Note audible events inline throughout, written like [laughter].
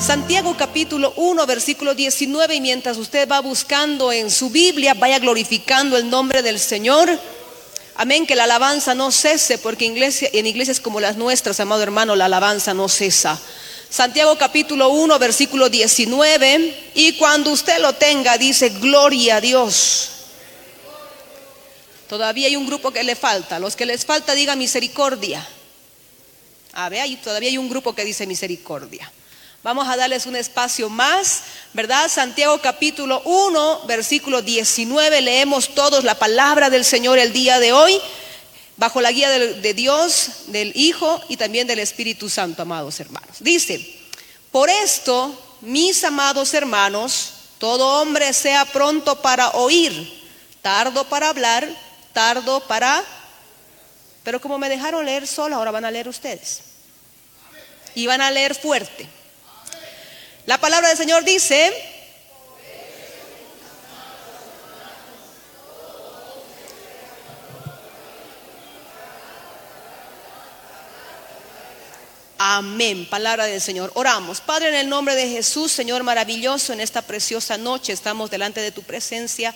Santiago capítulo 1, versículo 19, y mientras usted va buscando en su Biblia, vaya glorificando el nombre del Señor. Amén, que la alabanza no cese, porque en iglesias como las nuestras, amado hermano, la alabanza no cesa. Santiago capítulo 1, versículo 19, y cuando usted lo tenga, dice, gloria a Dios. Todavía hay un grupo que le falta. Los que les falta, diga misericordia. A ver, todavía hay un grupo que dice misericordia. Vamos a darles un espacio más, ¿verdad? Santiago capítulo 1, versículo 19, leemos todos la palabra del Señor el día de hoy, bajo la guía de, Dios, del Hijo y también del Espíritu Santo, amados hermanos. Dice, por esto, mis amados hermanos, todo hombre sea pronto para oír, tardo para hablar, tardo para... Pero como me dejaron leer solo, ahora van a leer ustedes. Y van a leer fuerte. La palabra del Señor dice, Amén, palabra del Señor. Oramos. Padre, en el nombre de Jesús, Señor maravilloso, en esta preciosa noche estamos delante de tu presencia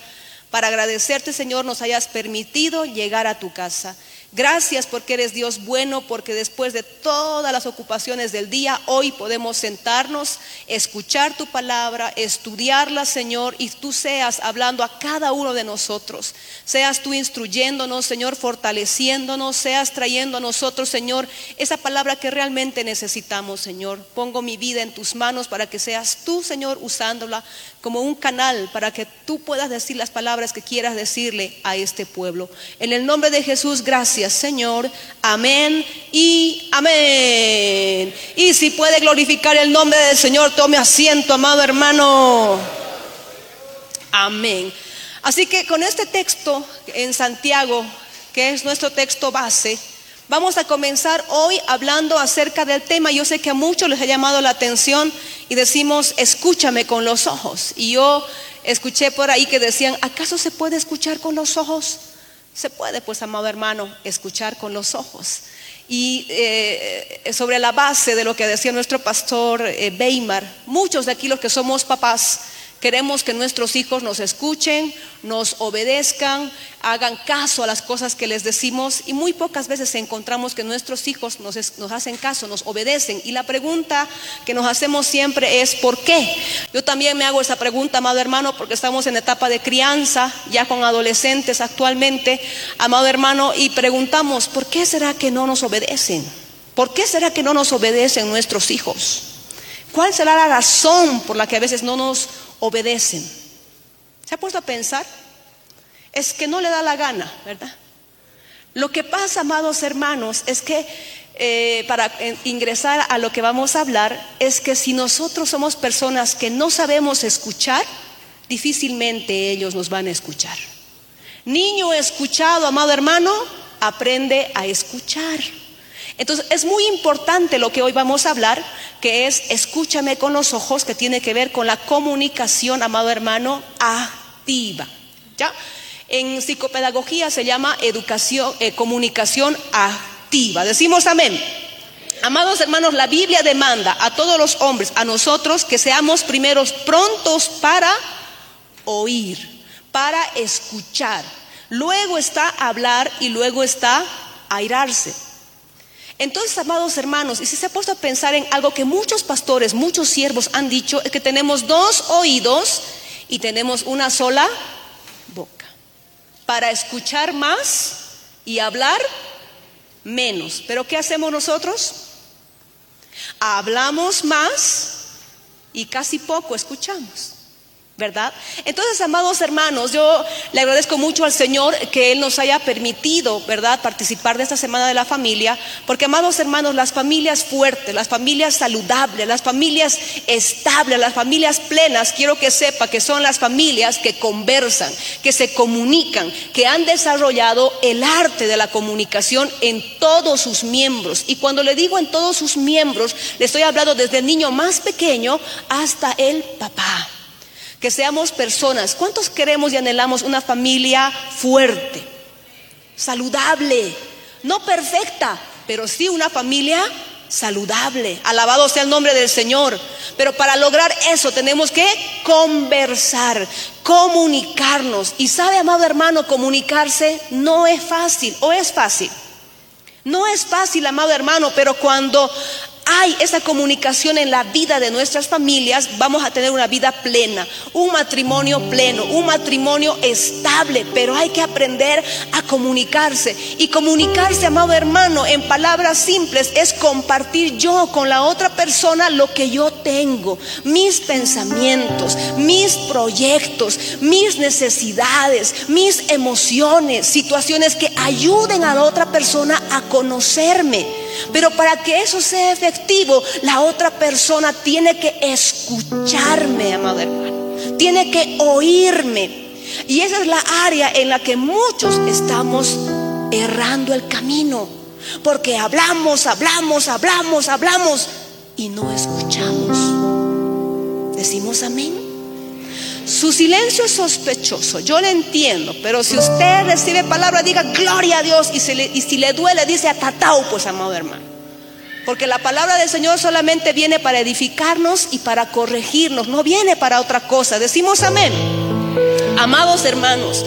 para agradecerte, Señor, nos hayas permitido llegar a tu casa. Gracias porque eres Dios bueno, porque después de todas las ocupaciones del día, hoy podemos sentarnos, escuchar tu palabra, estudiarla, Señor, y tú seas hablando a cada uno de nosotros. Seas tú instruyéndonos, Señor, fortaleciéndonos, seas trayendo a nosotros, Señor, esa palabra que realmente necesitamos, Señor. Pongo mi vida en tus manos para que seas tú, Señor, usándola como un canal para que tú puedas decir las palabras que quieras decirle a este pueblo. En el nombre de Jesús, gracias Señor. Amén y amén. Y si puede glorificar el nombre del Señor, tome asiento, amado hermano. Amén. Así que con este texto en Santiago, que es nuestro texto base, Vamos a comenzar hoy hablando acerca del tema. Yo sé que a muchos les ha llamado la atención y decimos, escúchame con los ojos. Y yo escuché por ahí que decían, ¿acaso se puede escuchar con los ojos? Se puede, pues, amado hermano, escuchar con los ojos. Y eh, sobre la base de lo que decía nuestro pastor eh, Weimar, muchos de aquí los que somos papás, Queremos que nuestros hijos nos escuchen, nos obedezcan, hagan caso a las cosas que les decimos y muy pocas veces encontramos que nuestros hijos nos, hacen caso, nos obedecen. Y la pregunta que nos hacemos siempre es ¿por qué? Yo también me hago esa pregunta, amado hermano, porque estamos en etapa de crianza, ya con adolescentes actualmente, amado hermano, y preguntamos ¿por qué será que no nos obedecen? ¿Por qué será que no nos obedecen nuestros hijos? ¿Cuál será la razón por la que a veces no nos obedecen. ¿Se ha puesto a pensar? Es que no le da la gana, ¿verdad? Lo que pasa, amados hermanos, es que eh, para ingresar a lo que vamos a hablar, es que si nosotros somos personas que no sabemos escuchar, difícilmente ellos nos van a escuchar. Niño escuchado, amado hermano, aprende a escuchar. Entonces es muy importante lo que hoy vamos a hablar, que es escúchame con los ojos, que tiene que ver con la comunicación, amado hermano, activa. ¿Ya? En psicopedagogía se llama educación, eh, comunicación activa. Decimos amén. Amados hermanos, la Biblia demanda a todos los hombres, a nosotros, que seamos primeros prontos para oír, para escuchar. Luego está hablar y luego está airarse. Entonces, amados hermanos, y si se ha puesto a pensar en algo que muchos pastores, muchos siervos han dicho, es que tenemos dos oídos y tenemos una sola boca para escuchar más y hablar menos. Pero ¿qué hacemos nosotros? Hablamos más y casi poco escuchamos. ¿Verdad? Entonces, amados hermanos, yo le agradezco mucho al Señor que Él nos haya permitido, ¿verdad?, participar de esta Semana de la Familia, porque, amados hermanos, las familias fuertes, las familias saludables, las familias estables, las familias plenas, quiero que sepa que son las familias que conversan, que se comunican, que han desarrollado el arte de la comunicación en todos sus miembros. Y cuando le digo en todos sus miembros, le estoy hablando desde el niño más pequeño hasta el papá que seamos personas. ¿Cuántos queremos y anhelamos una familia fuerte, saludable, no perfecta, pero sí una familia saludable? Alabado sea el nombre del Señor. Pero para lograr eso tenemos que conversar, comunicarnos. Y sabe, amado hermano, comunicarse no es fácil o es fácil. No es fácil, amado hermano, pero cuando hay esa comunicación en la vida de nuestras familias, vamos a tener una vida plena, un matrimonio pleno, un matrimonio estable, pero hay que aprender a comunicarse. Y comunicarse, amado hermano, en palabras simples es compartir yo con la otra persona lo que yo tengo, mis pensamientos, mis proyectos, mis necesidades, mis emociones, situaciones que ayuden a la otra persona a conocerme. Pero para que eso sea efectivo, la otra persona tiene que escucharme, amado hermano. Tiene que oírme. Y esa es la área en la que muchos estamos errando el camino. Porque hablamos, hablamos, hablamos, hablamos y no escuchamos. Decimos amén. Su silencio es sospechoso, yo le entiendo, pero si usted recibe palabra, diga gloria a Dios y, si le duele, dice atatao, pues amado hermano. Porque la palabra del Señor solamente viene para edificarnos y para corregirnos, no viene para otra cosa. Decimos amén. Amados hermanos,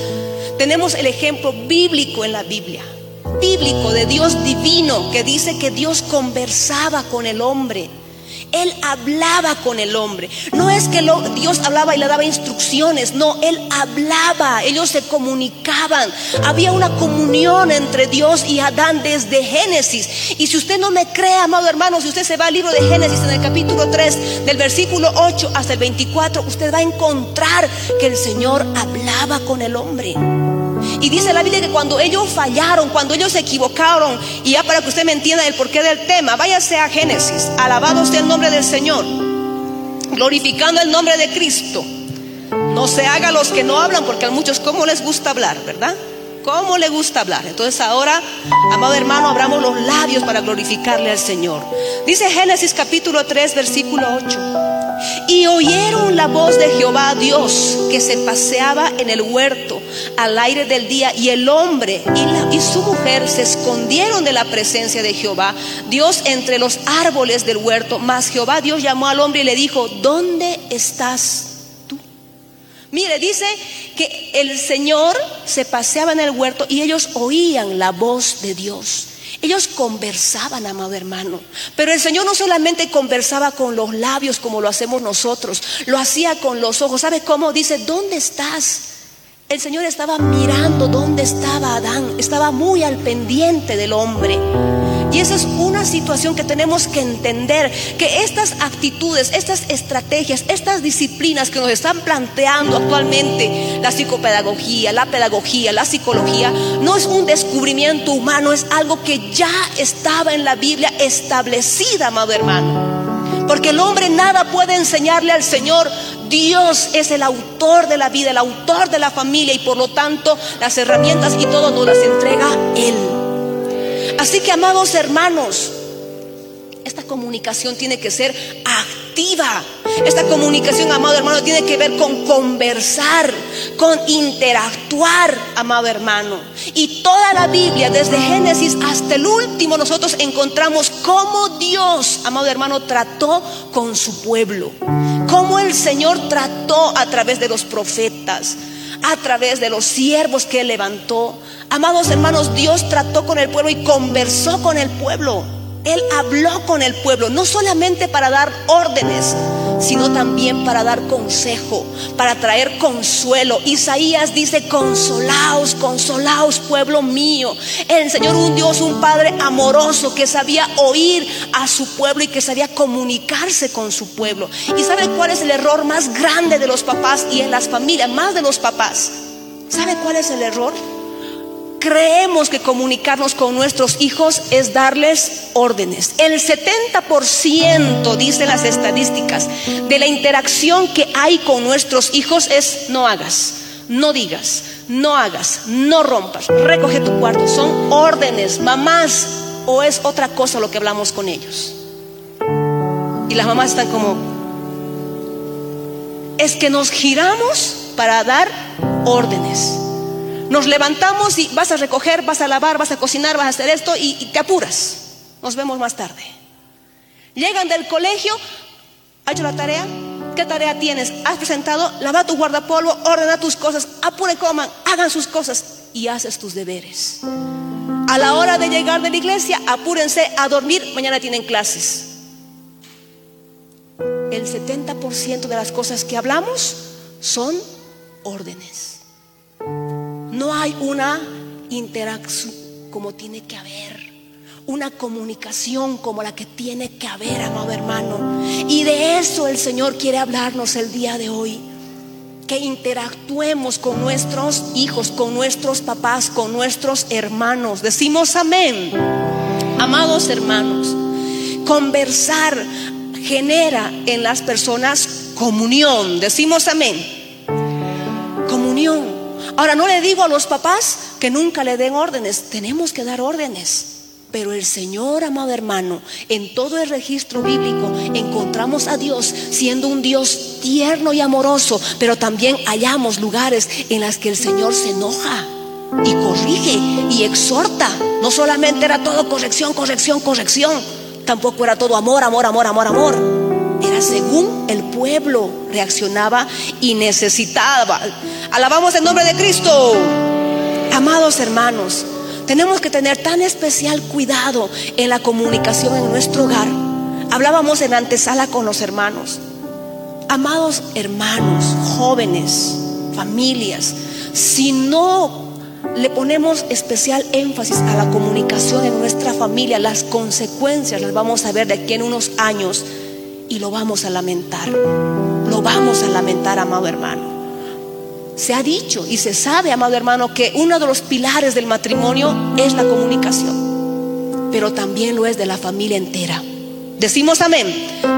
tenemos el ejemplo bíblico en la Biblia, bíblico de Dios divino, que dice que Dios conversaba con el hombre. Él hablaba con el hombre. No es que Dios hablaba y le daba instrucciones, no, Él hablaba, ellos se comunicaban. Había una comunión entre Dios y Adán desde Génesis. Y si usted no me cree, amado hermano, si usted se va al libro de Génesis en el capítulo 3, del versículo 8 hasta el 24, usted va a encontrar que el Señor hablaba con el hombre. Y dice la Biblia que cuando ellos fallaron, cuando ellos se equivocaron, y ya para que usted me entienda el porqué del tema, váyase a Génesis, alabado sea el nombre del Señor, glorificando el nombre de Cristo. No se haga los que no hablan, porque a muchos como les gusta hablar, ¿verdad? ¿Cómo le gusta hablar? Entonces ahora, amado hermano, abramos los labios para glorificarle al Señor. Dice Génesis capítulo 3, versículo 8. Y oyeron la voz de Jehová Dios que se paseaba en el huerto al aire del día y el hombre y, y su mujer se escondieron de la presencia de Jehová Dios entre los árboles del huerto. Mas Jehová Dios llamó al hombre y le dijo, ¿dónde estás? Mire, dice que el Señor se paseaba en el huerto y ellos oían la voz de Dios. Ellos conversaban, amado hermano. Pero el Señor no solamente conversaba con los labios como lo hacemos nosotros, lo hacía con los ojos. ¿Sabe cómo? Dice, ¿dónde estás? El Señor estaba mirando dónde estaba Adán, estaba muy al pendiente del hombre. Y esa es una situación que tenemos que entender, que estas actitudes, estas estrategias, estas disciplinas que nos están planteando actualmente, la psicopedagogía, la pedagogía, la psicología, no es un descubrimiento humano, es algo que ya estaba en la Biblia establecida, amado hermano. Porque el hombre nada puede enseñarle al Señor. Dios es el autor de la vida, el autor de la familia y por lo tanto las herramientas y todo nos las entrega Él. Así que, amados hermanos, esta comunicación tiene que ser activa. Esta comunicación, amado hermano, tiene que ver con conversar, con interactuar, amado hermano. Y toda la Biblia, desde Génesis hasta el último, nosotros encontramos cómo Dios, amado hermano, trató con su pueblo. Cómo el Señor trató a través de los profetas a través de los siervos que levantó. Amados hermanos, Dios trató con el pueblo y conversó con el pueblo. Él habló con el pueblo, no solamente para dar órdenes, sino también para dar consejo, para traer consuelo. Isaías dice, consolaos, consolaos, pueblo mío. El Señor un Dios, un Padre amoroso que sabía oír a su pueblo y que sabía comunicarse con su pueblo. ¿Y sabe cuál es el error más grande de los papás y en las familias, más de los papás? ¿Sabe cuál es el error? Creemos que comunicarnos con nuestros hijos es darles órdenes. El 70%, dicen las estadísticas, de la interacción que hay con nuestros hijos es no hagas, no digas, no hagas, no rompas, recoge tu cuarto. Son órdenes, mamás, o es otra cosa lo que hablamos con ellos. Y las mamás están como, es que nos giramos para dar órdenes. Nos levantamos y vas a recoger, vas a lavar, vas a cocinar, vas a hacer esto y, te apuras. Nos vemos más tarde. Llegan del colegio, ¿has hecho la tarea? ¿Qué tarea tienes? ¿Has presentado? Lava tu guardapolvo, ordena tus cosas, apure, coman, hagan sus cosas y haces tus deberes. A la hora de llegar de la iglesia, apúrense a dormir, mañana tienen clases. El 70% de las cosas que hablamos son órdenes. No hay una interacción como tiene que haber. Una comunicación como la que tiene que haber, amado hermano. Y de eso el Señor quiere hablarnos el día de hoy. Que interactuemos con nuestros hijos, con nuestros papás, con nuestros hermanos. Decimos amén. Amados hermanos, conversar genera en las personas comunión. Decimos amén. Comunión. Ahora no le digo a los papás que nunca le den órdenes, tenemos que dar órdenes. Pero el Señor, amado hermano, en todo el registro bíblico encontramos a Dios siendo un Dios tierno y amoroso, pero también hallamos lugares en los que el Señor se enoja y corrige y exhorta. No solamente era todo corrección, corrección, corrección, tampoco era todo amor, amor, amor, amor, amor era según el pueblo reaccionaba y necesitaba. Alabamos el nombre de Cristo. Amados hermanos, tenemos que tener tan especial cuidado en la comunicación en nuestro hogar. Hablábamos en antesala con los hermanos. Amados hermanos, jóvenes, familias, si no le ponemos especial énfasis a la comunicación en nuestra familia, las consecuencias las vamos a ver de aquí en unos años y lo vamos a lamentar. Lo vamos a lamentar, amado hermano. Se ha dicho y se sabe, amado hermano, que uno de los pilares del matrimonio es la comunicación, pero también lo es de la familia entera. Decimos amén.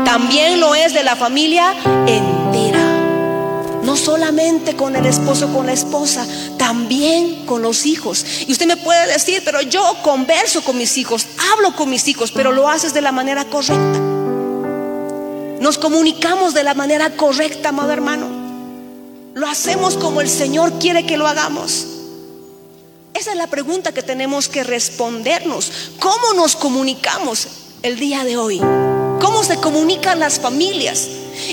También lo es de la familia entera. No solamente con el esposo, con la esposa, también con los hijos. Y usted me puede decir, pero yo converso con mis hijos, hablo con mis hijos, pero lo haces de la manera correcta. Nos comunicamos de la manera correcta, amado hermano. Lo hacemos como el Señor quiere que lo hagamos. Esa es la pregunta que tenemos que respondernos. ¿Cómo nos comunicamos el día de hoy? ¿Cómo se comunican las familias?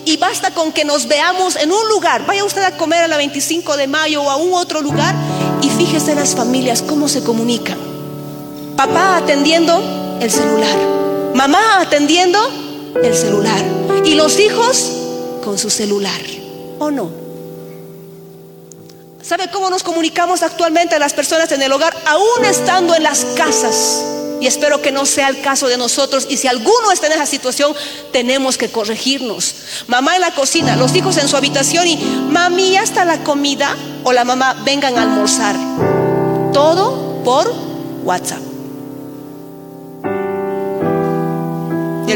Y basta con que nos veamos en un lugar. Vaya usted a comer a la 25 de mayo o a un otro lugar y fíjese las familias cómo se comunican. Papá atendiendo el celular. Mamá atendiendo el celular. Y los hijos con su celular. ¿O no? ¿Sabe cómo nos comunicamos actualmente a las personas en el hogar, aún estando en las casas? Y espero que no sea el caso de nosotros. Y si alguno está en esa situación, tenemos que corregirnos. Mamá en la cocina, los hijos en su habitación y mami, ya está la comida. O la mamá, vengan a almorzar. Todo por WhatsApp.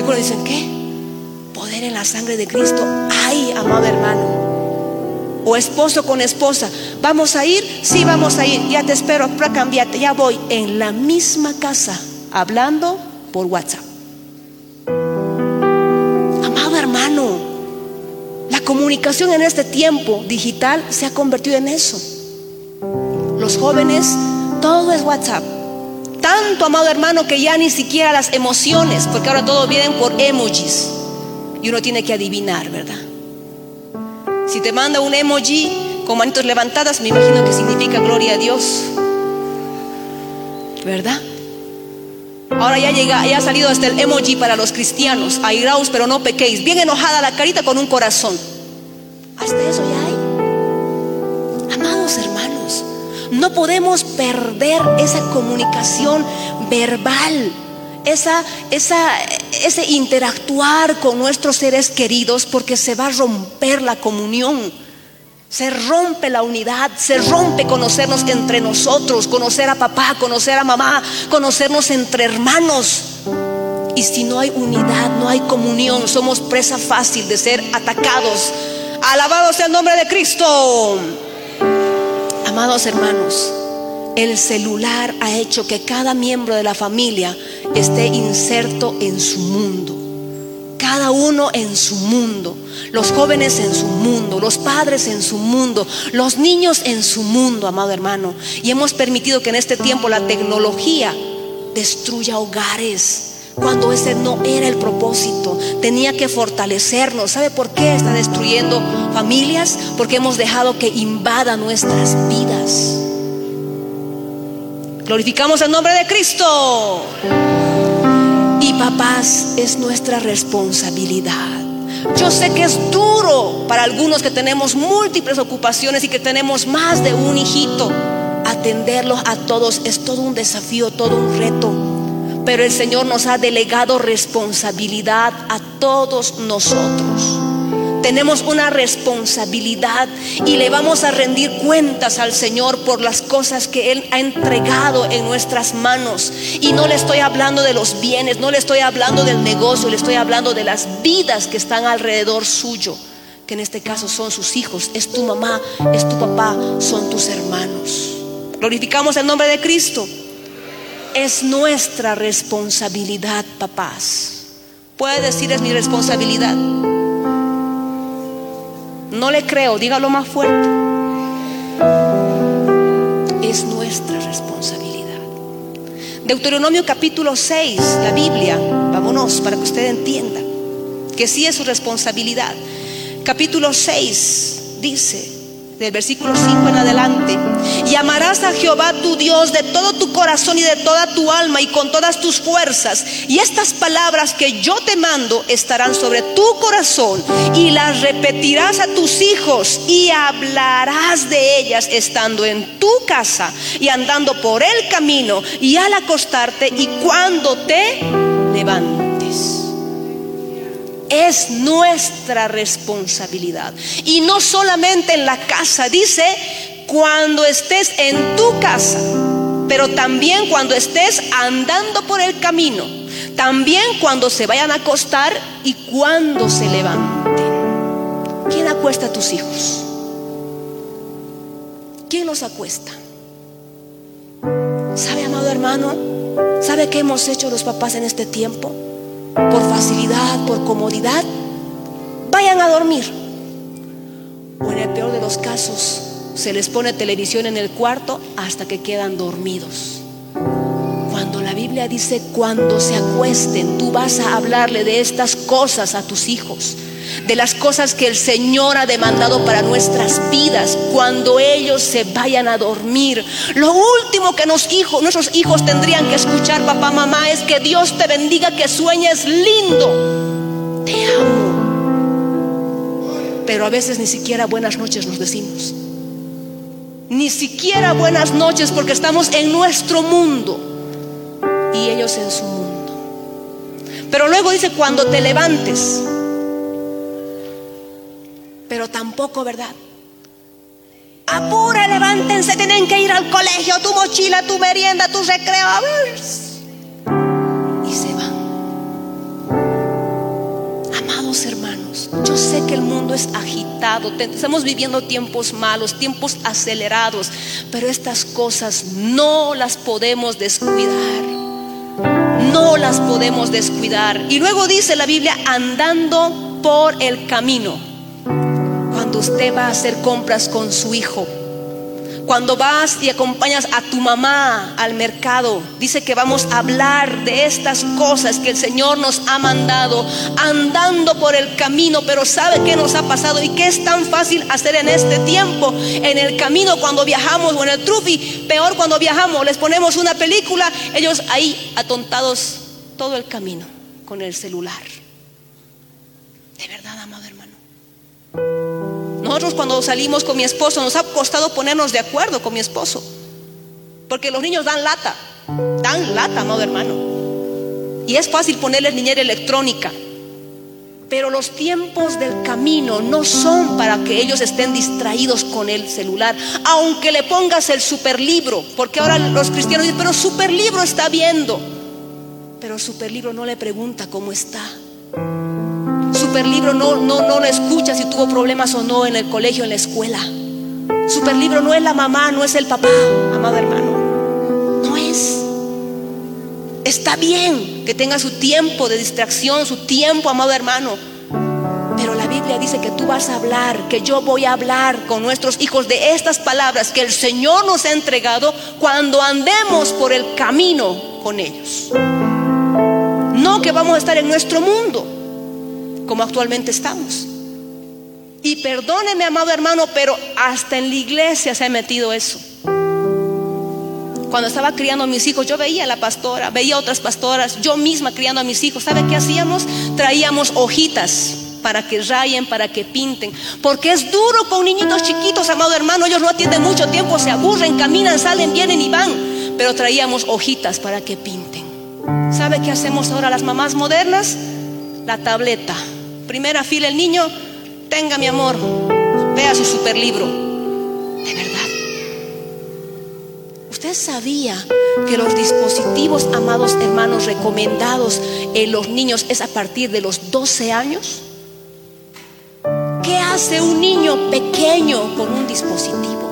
Dicen, ¿qué? Poder en la sangre de Cristo. Ay, amado hermano. O esposo con esposa. ¿Vamos a ir? Sí, vamos a ir. Ya te espero para cambiarte. Ya voy. En la misma casa. Hablando por WhatsApp. Amado hermano. La comunicación en este tiempo digital se ha convertido en eso. Los jóvenes, todo es WhatsApp. Tanto, amado hermano, que ya ni siquiera las emociones, porque ahora todo vienen por emojis. Y uno tiene que adivinar, ¿verdad? Si te manda un emoji con manitos levantadas, me imagino que significa gloria a Dios. ¿Verdad? Ahora ya llega, ya ha salido hasta el emoji para los cristianos. Airaos, pero no pequéis. Bien enojada la carita con un corazón. Hasta eso ya hay. Amados hermanos, no podemos perder esa comunicación verbal, esa, esa, ese interactuar con nuestros seres queridos, porque se va a romper la comunión. Se rompe la unidad, se rompe conocernos entre nosotros, conocer a papá, conocer a mamá, conocernos entre hermanos. Y si no hay unidad, no hay comunión, somos presa fácil de ser atacados. Alabado sea el nombre de Cristo. Amados hermanos, el celular ha hecho que cada miembro de la familia esté inserto en su mundo cada uno en su mundo, los jóvenes en su mundo, los padres en su mundo, los niños en su mundo, amado hermano. Y hemos permitido que en este tiempo la tecnología destruya hogares. Cuando ese no era el propósito, tenía que fortalecernos. ¿Sabe por qué está destruyendo familias? Porque hemos dejado que invada nuestras vidas. Glorificamos el nombre de Cristo. Y papás, es nuestra responsabilidad. Yo sé que es duro para algunos que tenemos múltiples ocupaciones y que tenemos más de un hijito. Atenderlos a todos es todo un desafío, todo un reto. Pero el Señor nos ha delegado responsabilidad a todos nosotros tenemos una responsabilidad y le vamos a rendir cuentas al Señor por las cosas que Él ha entregado en nuestras manos. Y no le estoy hablando de los bienes, no le estoy hablando del negocio, le estoy hablando de las vidas que están alrededor suyo, que en este caso son sus hijos, es tu mamá, es tu papá, son tus hermanos. Glorificamos el nombre de Cristo. Es nuestra responsabilidad, papás. Puede decir es mi responsabilidad. No le creo, dígalo más fuerte. Es nuestra responsabilidad. Deuteronomio capítulo 6, la Biblia, vámonos para que usted entienda que sí es su responsabilidad. Capítulo 6 dice, del versículo 5 en adelante. Y amarás a Jehová tu Dios de todo tu corazón y de toda tu alma y con todas tus fuerzas. Y estas palabras que yo te mando estarán sobre tu corazón y las repetirás a tus hijos y hablarás de ellas estando en tu casa y andando por el camino y al acostarte y cuando te levantes es nuestra responsabilidad. Y no solamente en la casa, dice, cuando estés en tu casa, pero también cuando estés andando por el camino, también cuando se vayan a acostar y cuando se levanten. ¿Quién acuesta a tus hijos? ¿Quién los acuesta? ¿Sabe, amado hermano? ¿Sabe qué hemos hecho los papás en este tiempo? Por facilidad, por comodidad, vayan a dormir. O en el peor de los casos, se les pone televisión en el cuarto hasta que quedan dormidos. Cuando la Biblia dice, cuando se acuesten, tú vas a hablarle de estas cosas a tus hijos de las cosas que el Señor ha demandado para nuestras vidas cuando ellos se vayan a dormir. Lo último que nos nuestros hijos tendrían que escuchar, papá, mamá, es que Dios te bendiga, que sueñes lindo. Te amo. Pero a veces ni siquiera buenas noches nos decimos. Ni siquiera buenas noches porque estamos en nuestro mundo y ellos en su mundo. Pero luego dice, cuando te levantes, pero tampoco verdad. Apura, levántense, tienen que ir al colegio, tu mochila, tu merienda, tu recreo. A ver. Y se van. Amados hermanos, yo sé que el mundo es agitado, estamos viviendo tiempos malos, tiempos acelerados, pero estas cosas no las podemos descuidar. No las podemos descuidar. Y luego dice la Biblia, andando por el camino usted va a hacer compras con su hijo, Cuando vas y acompañas a tu mamá al mercado, dice que vamos a hablar de estas cosas que el Señor nos ha mandado, andando por el camino, pero ¿sabe qué nos ha pasado y qué es tan fácil hacer en este tiempo? En el camino cuando viajamos o en el trufi, peor cuando viajamos, les ponemos una película, ellos ahí atontados todo el camino con el celular. De verdad, amado hermano. Nosotros cuando salimos con mi esposo nos ha costado ponernos de acuerdo con mi esposo. Porque los niños dan lata. Dan lata, amado hermano. Y es fácil ponerles niñera electrónica. Pero los tiempos del camino no son para que ellos estén distraídos con el celular. Aunque le pongas el superlibro. Porque ahora los cristianos dicen, pero superlibro está viendo. Pero superlibro no le pregunta cómo está Superlibro no, no, no escucha si tuvo problemas o no en el colegio, en la escuela. Superlibro no es la mamá, no es el papá, amado hermano. No es. Está bien que tenga su tiempo de distracción, su tiempo, amado hermano. Pero la Biblia dice que tú vas a hablar, que yo voy a hablar con nuestros hijos de estas palabras que el Señor nos ha entregado cuando andemos por el camino con ellos. No que vamos a estar en nuestro mundo como actualmente estamos. Y perdóneme, amado hermano, pero hasta en la iglesia se ha metido eso. Cuando estaba criando a mis hijos, yo veía a la pastora, veía a otras pastoras, yo misma criando a mis hijos. ¿Sabe qué hacíamos? Traíamos hojitas para que rayen, para que pinten. Porque es duro con niñitos chiquitos, amado hermano. Ellos no atienden mucho tiempo, se aburren, caminan, salen, vienen y van. Pero traíamos hojitas para que pinten. ¿Sabe qué hacemos ahora las mamás modernas? La tableta primera fila el niño, tenga mi amor, vea su super libro. De verdad. ¿Usted sabía que los dispositivos, amados hermanos, recomendados en los niños es a partir de los 12 años? ¿Qué hace un niño pequeño con un dispositivo?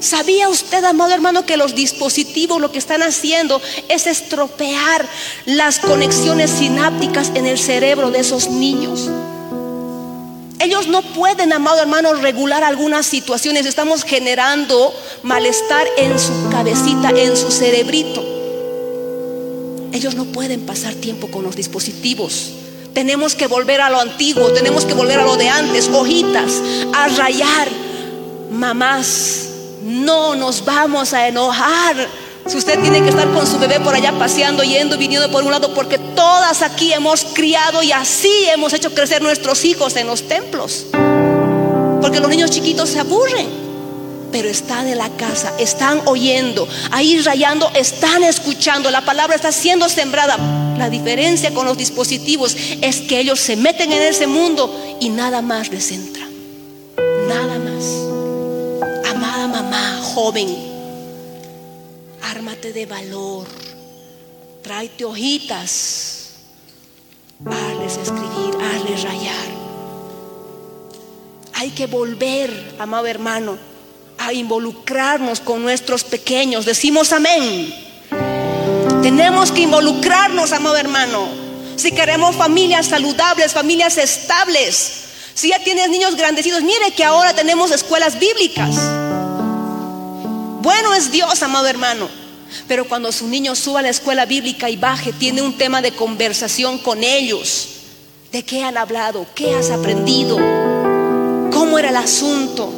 ¿Sabía usted, amado hermano, que los dispositivos lo que están haciendo es estropear las conexiones sinápticas en el cerebro de esos niños? Ellos no pueden, amado hermano, regular algunas situaciones. Estamos generando malestar en su cabecita, en su cerebrito. Ellos no pueden pasar tiempo con los dispositivos. Tenemos que volver a lo antiguo, tenemos que volver a lo de antes, hojitas, a rayar. Mamás, no nos vamos a enojar. Si usted tiene que estar con su bebé por allá paseando, yendo y viniendo por un lado, porque todas aquí hemos criado y así hemos hecho crecer nuestros hijos en los templos. Porque los niños chiquitos se aburren, pero están en la casa, están oyendo, ahí rayando, están escuchando, la palabra está siendo sembrada. La diferencia con los dispositivos es que ellos se meten en ese mundo y nada más les entra. Nada mamá joven, ármate de valor, tráete hojitas, hazles escribir, hazles rayar. Hay que volver, amado hermano, a involucrarnos con nuestros pequeños. Decimos amén. Tenemos que involucrarnos, amado hermano. Si queremos familias saludables, familias estables. Si ya tienes niños grandecidos, mire que ahora tenemos escuelas bíblicas. Bueno es Dios, amado hermano. Pero cuando su niño suba a la escuela bíblica y baje, tiene un tema de conversación con ellos. ¿De qué han hablado? ¿Qué has aprendido? ¿Cómo era el asunto?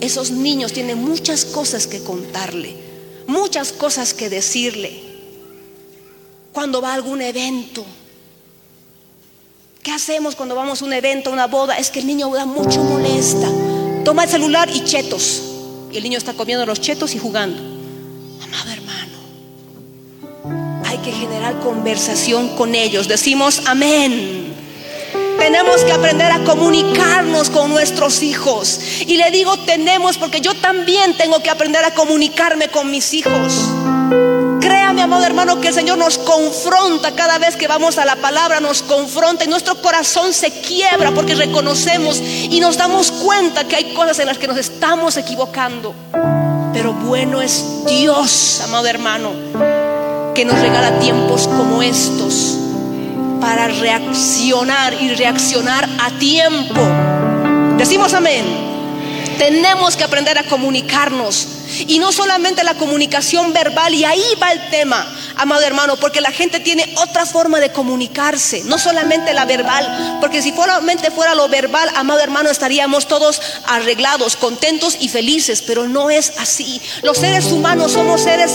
Esos niños tienen muchas cosas que contarle, muchas cosas que decirle. Cuando va a algún evento, ¿qué hacemos cuando vamos a un evento, a una boda? Es que el niño da mucho molesta. Toma el celular y chetos. El niño está comiendo los chetos y jugando. Amado hermano, hay que generar conversación con ellos. Decimos amén. Tenemos que aprender a comunicarnos con nuestros hijos. Y le digo tenemos porque yo también tengo que aprender a comunicarme con mis hijos. Amado hermano, que el Señor nos confronta cada vez que vamos a la palabra, nos confronta y nuestro corazón se quiebra porque reconocemos y nos damos cuenta que hay cosas en las que nos estamos equivocando. Pero bueno es Dios, amado hermano, que nos regala tiempos como estos para reaccionar y reaccionar a tiempo. Decimos amén. Tenemos que aprender a comunicarnos. Y no solamente la comunicación verbal, y ahí va el tema, amado hermano, porque la gente tiene otra forma de comunicarse, no solamente la verbal, porque si solamente fuera lo verbal, amado hermano, estaríamos todos arreglados, contentos y felices, pero no es así. Los seres humanos somos seres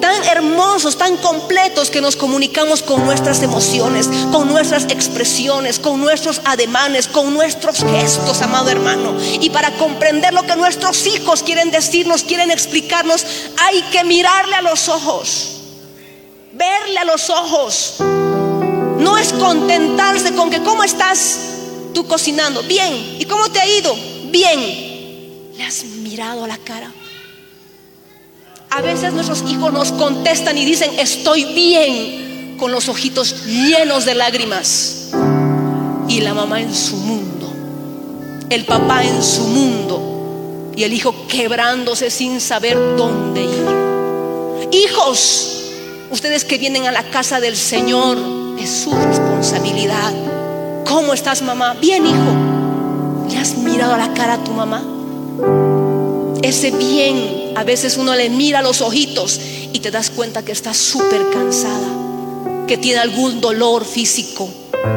tan hermosos, tan completos que nos comunicamos con nuestras emociones, con nuestras expresiones, con nuestros ademanes, con nuestros gestos, amado hermano. Y para comprender lo que nuestros hijos quieren decirnos, quieren explicarnos, hay que mirarle a los ojos, verle a los ojos. No es contentarse con que, ¿cómo estás tú cocinando? Bien. ¿Y cómo te ha ido? Bien. ¿Le has mirado a la cara? A veces nuestros hijos nos contestan y dicen, estoy bien, con los ojitos llenos de lágrimas. Y la mamá en su mundo, el papá en su mundo y el hijo quebrándose sin saber dónde ir. Hijos, ustedes que vienen a la casa del Señor, es su responsabilidad. ¿Cómo estás mamá? Bien, hijo. ¿Le has mirado a la cara a tu mamá? Ese bien, a veces uno le mira los ojitos y te das cuenta que está súper cansada, que tiene algún dolor físico,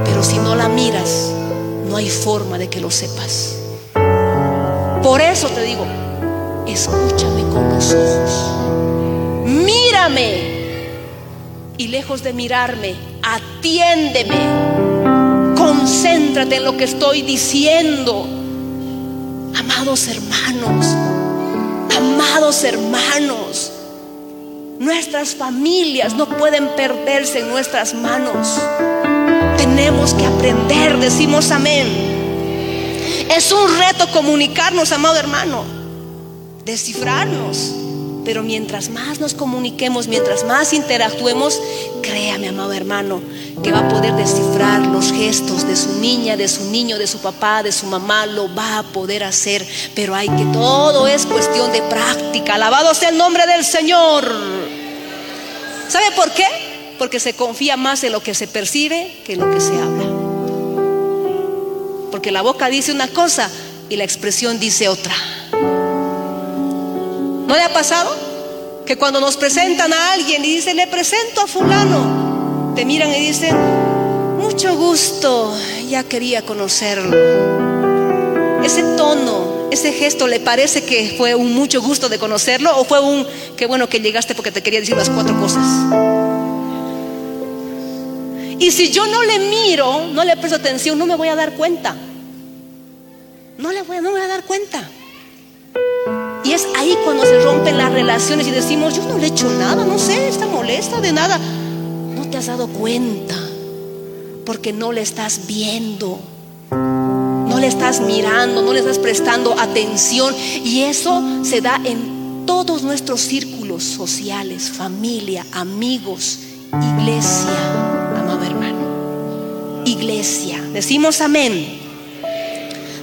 pero si no la miras, no hay forma de que lo sepas. Por eso te digo, escúchame con los ojos, mírame y lejos de mirarme, atiéndeme, concéntrate en lo que estoy diciendo. Amados hermanos, Amados hermanos, nuestras familias no pueden perderse en nuestras manos. Tenemos que aprender, decimos amén. Es un reto comunicarnos, amado hermano, descifrarnos. Pero mientras más nos comuniquemos, mientras más interactuemos, créame, amado hermano, que va a poder descifrar los gestos de su niña, de su niño, de su papá, de su mamá, lo va a poder hacer. Pero hay que, todo es cuestión de práctica. Alabado sea el nombre del Señor. ¿Sabe por qué? Porque se confía más en lo que se percibe que en lo que se habla. Porque la boca dice una cosa y la expresión dice otra. ¿No le ha pasado? Que cuando nos presentan a alguien y dicen, le presento a fulano, te miran y dicen, mucho gusto, ya quería conocerlo. Ese tono, ese gesto, ¿le parece que fue un mucho gusto de conocerlo o fue un, qué bueno que llegaste porque te quería decir las cuatro cosas? Y si yo no le miro, no le presto atención, no me voy a dar cuenta. No le voy, no me voy a dar cuenta. Y es ahí cuando se rompen las relaciones y decimos, yo no le he hecho nada, no sé, está molesta de nada. No te has dado cuenta porque no le estás viendo, no le estás mirando, no le estás prestando atención. Y eso se da en todos nuestros círculos sociales, familia, amigos, iglesia, amado hermano. Iglesia, decimos amén.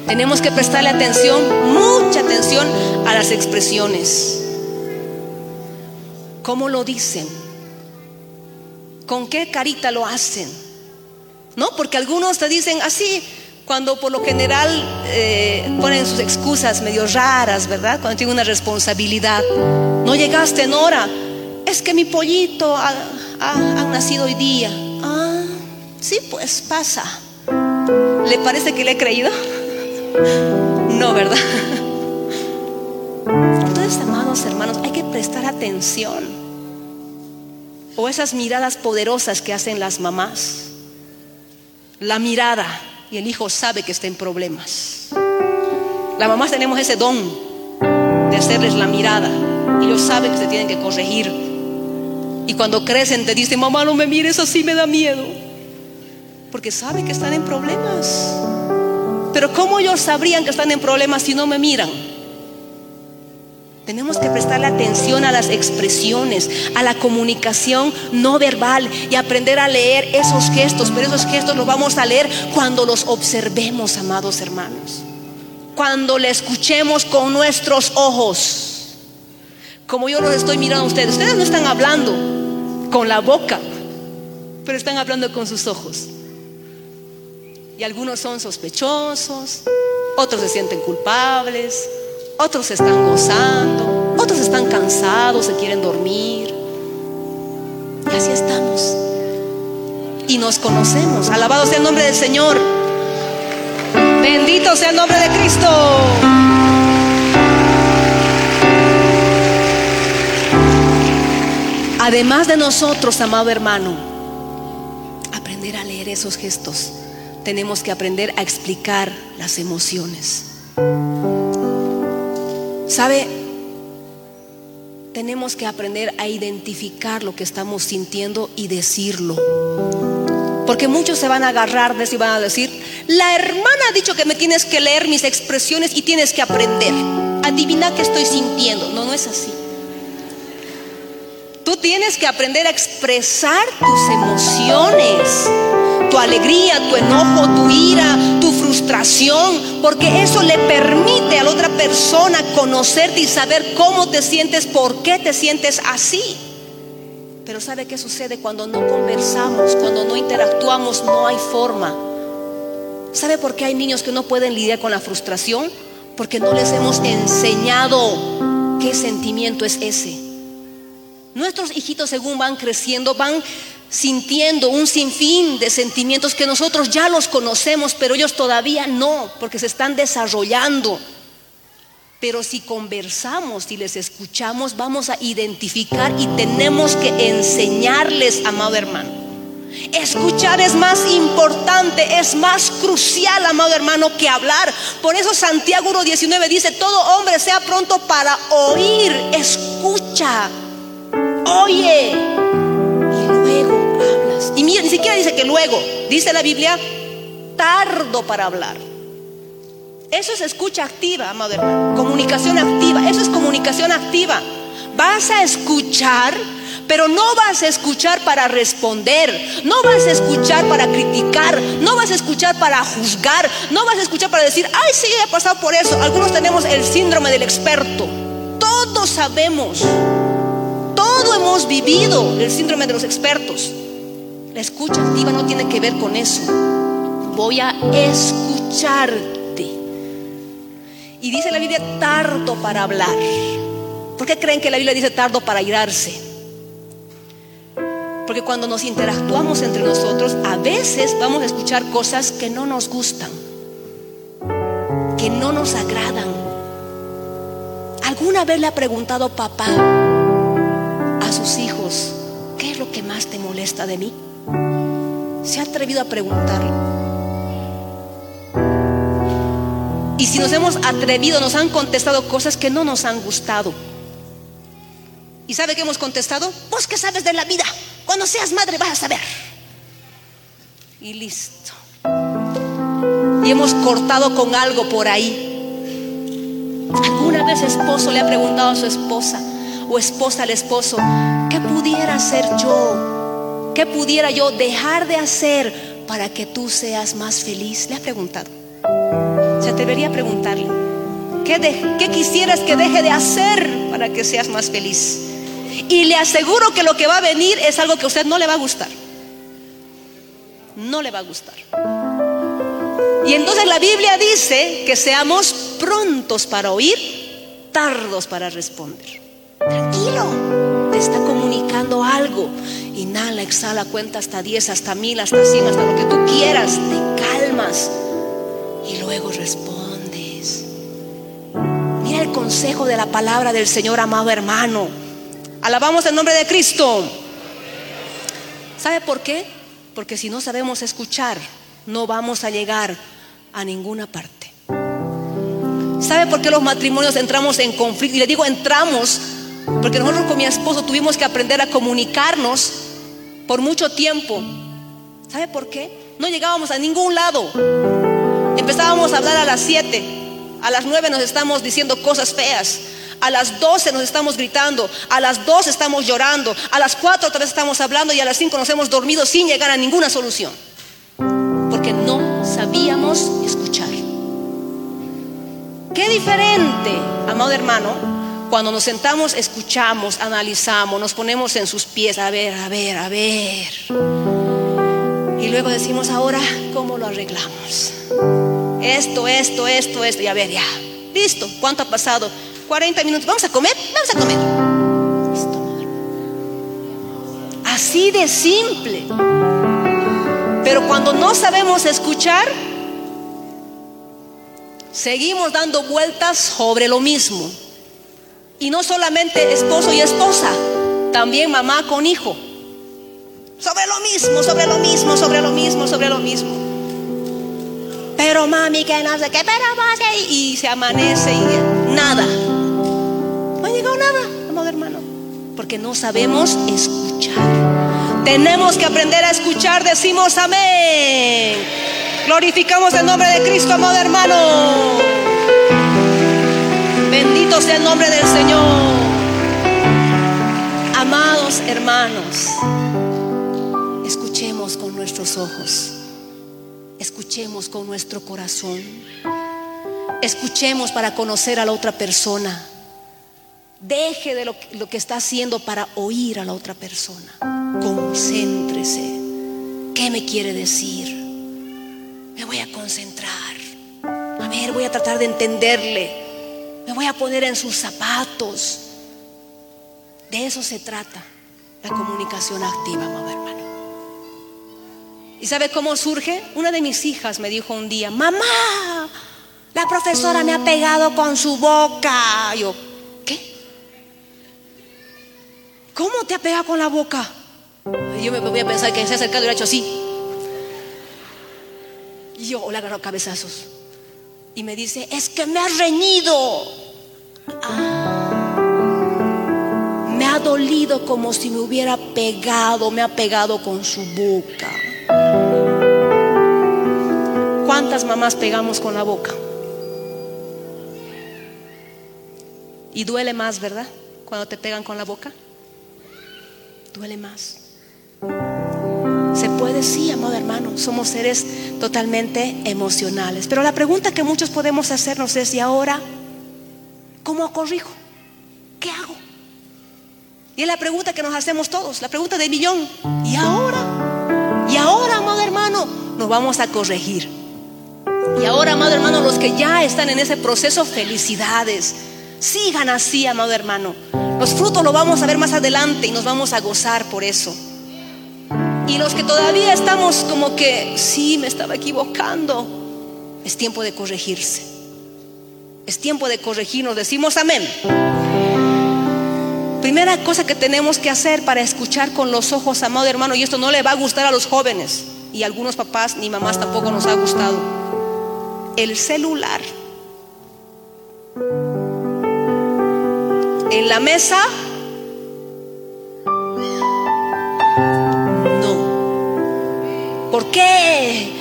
Tenemos que prestarle atención, mucha atención a las expresiones. ¿Cómo lo dicen? ¿Con qué carita lo hacen? ¿No? Porque algunos te dicen así, cuando por lo general eh, ponen sus excusas medio raras, ¿verdad? Cuando tienen una responsabilidad. No llegaste en hora. Es que mi pollito ha, ha nacido hoy día. Ah, sí, pues pasa. ¿Le parece que le he creído? No, ¿verdad? [laughs] Entonces, amados hermanos, hay que prestar atención. O esas miradas poderosas que hacen las mamás. La mirada y el hijo sabe que está en problemas. Las mamás tenemos ese don de hacerles la mirada. Y ellos saben que se tienen que corregir. Y cuando crecen te dicen, mamá, no me mires así, me da miedo. Porque saben que están en problemas. Pero ¿cómo ellos sabrían que están en problemas si no me miran? Tenemos que prestarle atención a las expresiones, a la comunicación no verbal y aprender a leer esos gestos. Pero esos gestos los vamos a leer cuando los observemos, amados hermanos. Cuando le escuchemos con nuestros ojos. Como yo los estoy mirando a ustedes. Ustedes no están hablando con la boca, pero están hablando con sus ojos. Y algunos son sospechosos, otros se sienten culpables, otros están gozando, otros están cansados, se quieren dormir. Y así estamos. Y nos conocemos. Alabado sea el nombre del Señor. Bendito sea el nombre de Cristo. Además de nosotros, amado hermano, aprender a leer esos gestos, tenemos que aprender a explicar las emociones. ¿Sabe? Tenemos que aprender a identificar lo que estamos sintiendo y decirlo. Porque muchos se van a agarrar de eso y van a decir, la hermana ha dicho que me tienes que leer mis expresiones y tienes que aprender. Adivina qué estoy sintiendo. No, no es así. Tú tienes que aprender a expresar tus emociones tu alegría, tu enojo, tu ira, tu frustración, porque eso le permite a la otra persona conocerte y saber cómo te sientes, por qué te sientes así. Pero ¿sabe qué sucede cuando no conversamos, cuando no interactuamos? No hay forma. ¿Sabe por qué hay niños que no pueden lidiar con la frustración? Porque no les hemos enseñado qué sentimiento es ese. Nuestros hijitos según van creciendo, van sintiendo un sinfín de sentimientos que nosotros ya los conocemos, pero ellos todavía no, porque se están desarrollando. Pero si conversamos y les escuchamos, vamos a identificar y tenemos que enseñarles, amado hermano. Escuchar es más importante, es más crucial, amado hermano, que hablar. Por eso Santiago 1.19 dice, todo hombre sea pronto para oír, escucha, oye y ni siquiera dice que luego, dice la Biblia, tardo para hablar. Eso es escucha activa, amado hermano. Comunicación activa. Eso es comunicación activa. Vas a escuchar, pero no vas a escuchar para responder. No vas a escuchar para criticar. No vas a escuchar para juzgar. No vas a escuchar para decir, ay, sí, he pasado por eso. Algunos tenemos el síndrome del experto. Todos sabemos. Todo hemos vivido el síndrome de los expertos. La escucha activa no tiene que ver con eso. Voy a escucharte. Y dice la Biblia tardo para hablar. ¿Por qué creen que la Biblia dice tardo para irarse? Porque cuando nos interactuamos entre nosotros, a veces vamos a escuchar cosas que no nos gustan, que no nos agradan. ¿Alguna vez le ha preguntado papá a sus hijos, ¿qué es lo que más te molesta de mí? ¿Se ha atrevido a preguntarlo? Y si nos hemos atrevido, nos han contestado cosas que no nos han gustado. ¿Y sabe qué hemos contestado? Vos que sabes de la vida, cuando seas madre vas a saber. Y listo. Y hemos cortado con algo por ahí. ¿Alguna vez esposo le ha preguntado a su esposa o esposa al esposo, ¿qué pudiera hacer yo ¿Qué pudiera yo dejar de hacer para que tú seas más feliz? Le ha preguntado. Se atrevería a preguntarle. ¿Qué, ¿Qué quisieras que deje de hacer para que seas más feliz? Y le aseguro que lo que va a venir es algo que a usted no le va a gustar. No le va a gustar. Y entonces la Biblia dice que seamos prontos para oír, tardos para responder. Tranquilo, te está comunicando algo. Inhala, exhala, cuenta hasta 10, hasta mil, hasta 100, hasta lo que tú quieras. Te calmas y luego respondes. Mira el consejo de la palabra del Señor, amado hermano. Alabamos el nombre de Cristo. ¿Sabe por qué? Porque si no sabemos escuchar, no vamos a llegar a ninguna parte. ¿Sabe por qué los matrimonios entramos en conflicto? Y le digo entramos porque nosotros con mi esposo tuvimos que aprender a comunicarnos por mucho tiempo. ¿Sabe por qué? No llegábamos a ningún lado. Empezábamos a hablar a las 7, a las 9 nos estamos diciendo cosas feas. A las 12 nos estamos gritando, a las 2 estamos llorando, a las 4 otra vez estamos hablando y a las 5 nos hemos dormido sin llegar a ninguna solución. Porque no sabíamos escuchar. Qué diferente, amado hermano, cuando nos sentamos, escuchamos, analizamos, nos ponemos en sus pies, a ver, a ver, a ver. Y luego decimos, ahora, ¿cómo lo arreglamos? Esto, esto, esto, esto, y a ver, ya, Listo. ¿Cuánto ha pasado? 40 minutos. ¿Vamos a comer? Vamos a comer. Así de simple. Pero cuando no sabemos escuchar, seguimos dando vueltas sobre lo mismo. Y no solamente esposo y esposa, también mamá con hijo. Sobre lo mismo, sobre lo mismo, sobre lo mismo, sobre lo mismo. Pero mami, que no sé qué, pero y se amanece y nada. No ha llegado nada, amado hermano, porque no sabemos escuchar. Tenemos que aprender a escuchar, decimos amén. Glorificamos el nombre de Cristo, amado hermano. Bendito sea el nombre del Señor. Amados hermanos, escuchemos con nuestros ojos, escuchemos con nuestro corazón, escuchemos para conocer a la otra persona. Deje de lo, que está haciendo para oír a la otra persona. Concéntrese. ¿Qué me quiere decir? Me voy a concentrar. A ver, voy a tratar de entenderle. Me voy a poner en sus zapatos. De eso se trata la comunicación activa, mamá hermano. ¿Y sabe cómo surge? Una de mis hijas me dijo un día, mamá, la profesora me ha pegado con su boca. yo, ¿qué? ¿Cómo te ha pegado con la boca? Y yo me voy a pensar que se ha acercado y lo ha hecho así. Y yo le agarro cabezazos. Y me dice, es que me ha reñido. Ah, me ha dolido como si me hubiera pegado, me ha pegado con su boca. ¿Cuántas mamás pegamos con la boca? Y duele más, ¿verdad? Cuando te pegan con la boca. Duele más. Se puede, sí, amado hermano. Somos seres totalmente emocionales. Pero la pregunta que muchos podemos hacernos es, ¿y ahora cómo corrijo? ¿Qué hago? Y es la pregunta que nos hacemos todos, la pregunta de millón. ¿Y ahora? ¿Y ahora, amado hermano? Nos vamos a corregir. Y ahora, amado hermano, los que ya están en ese proceso, felicidades. Sigan así, amado hermano. Los frutos los vamos a ver más adelante y nos vamos a gozar por eso. Y los que todavía estamos como que, sí, me estaba equivocando, es tiempo de corregirse. Es tiempo de corregirnos. Decimos amén. Primera cosa que tenemos que hacer para escuchar con los ojos, amado hermano, y esto no le va a gustar a los jóvenes, y a algunos papás ni mamás tampoco nos ha gustado. El celular. En la mesa ¿Por qué?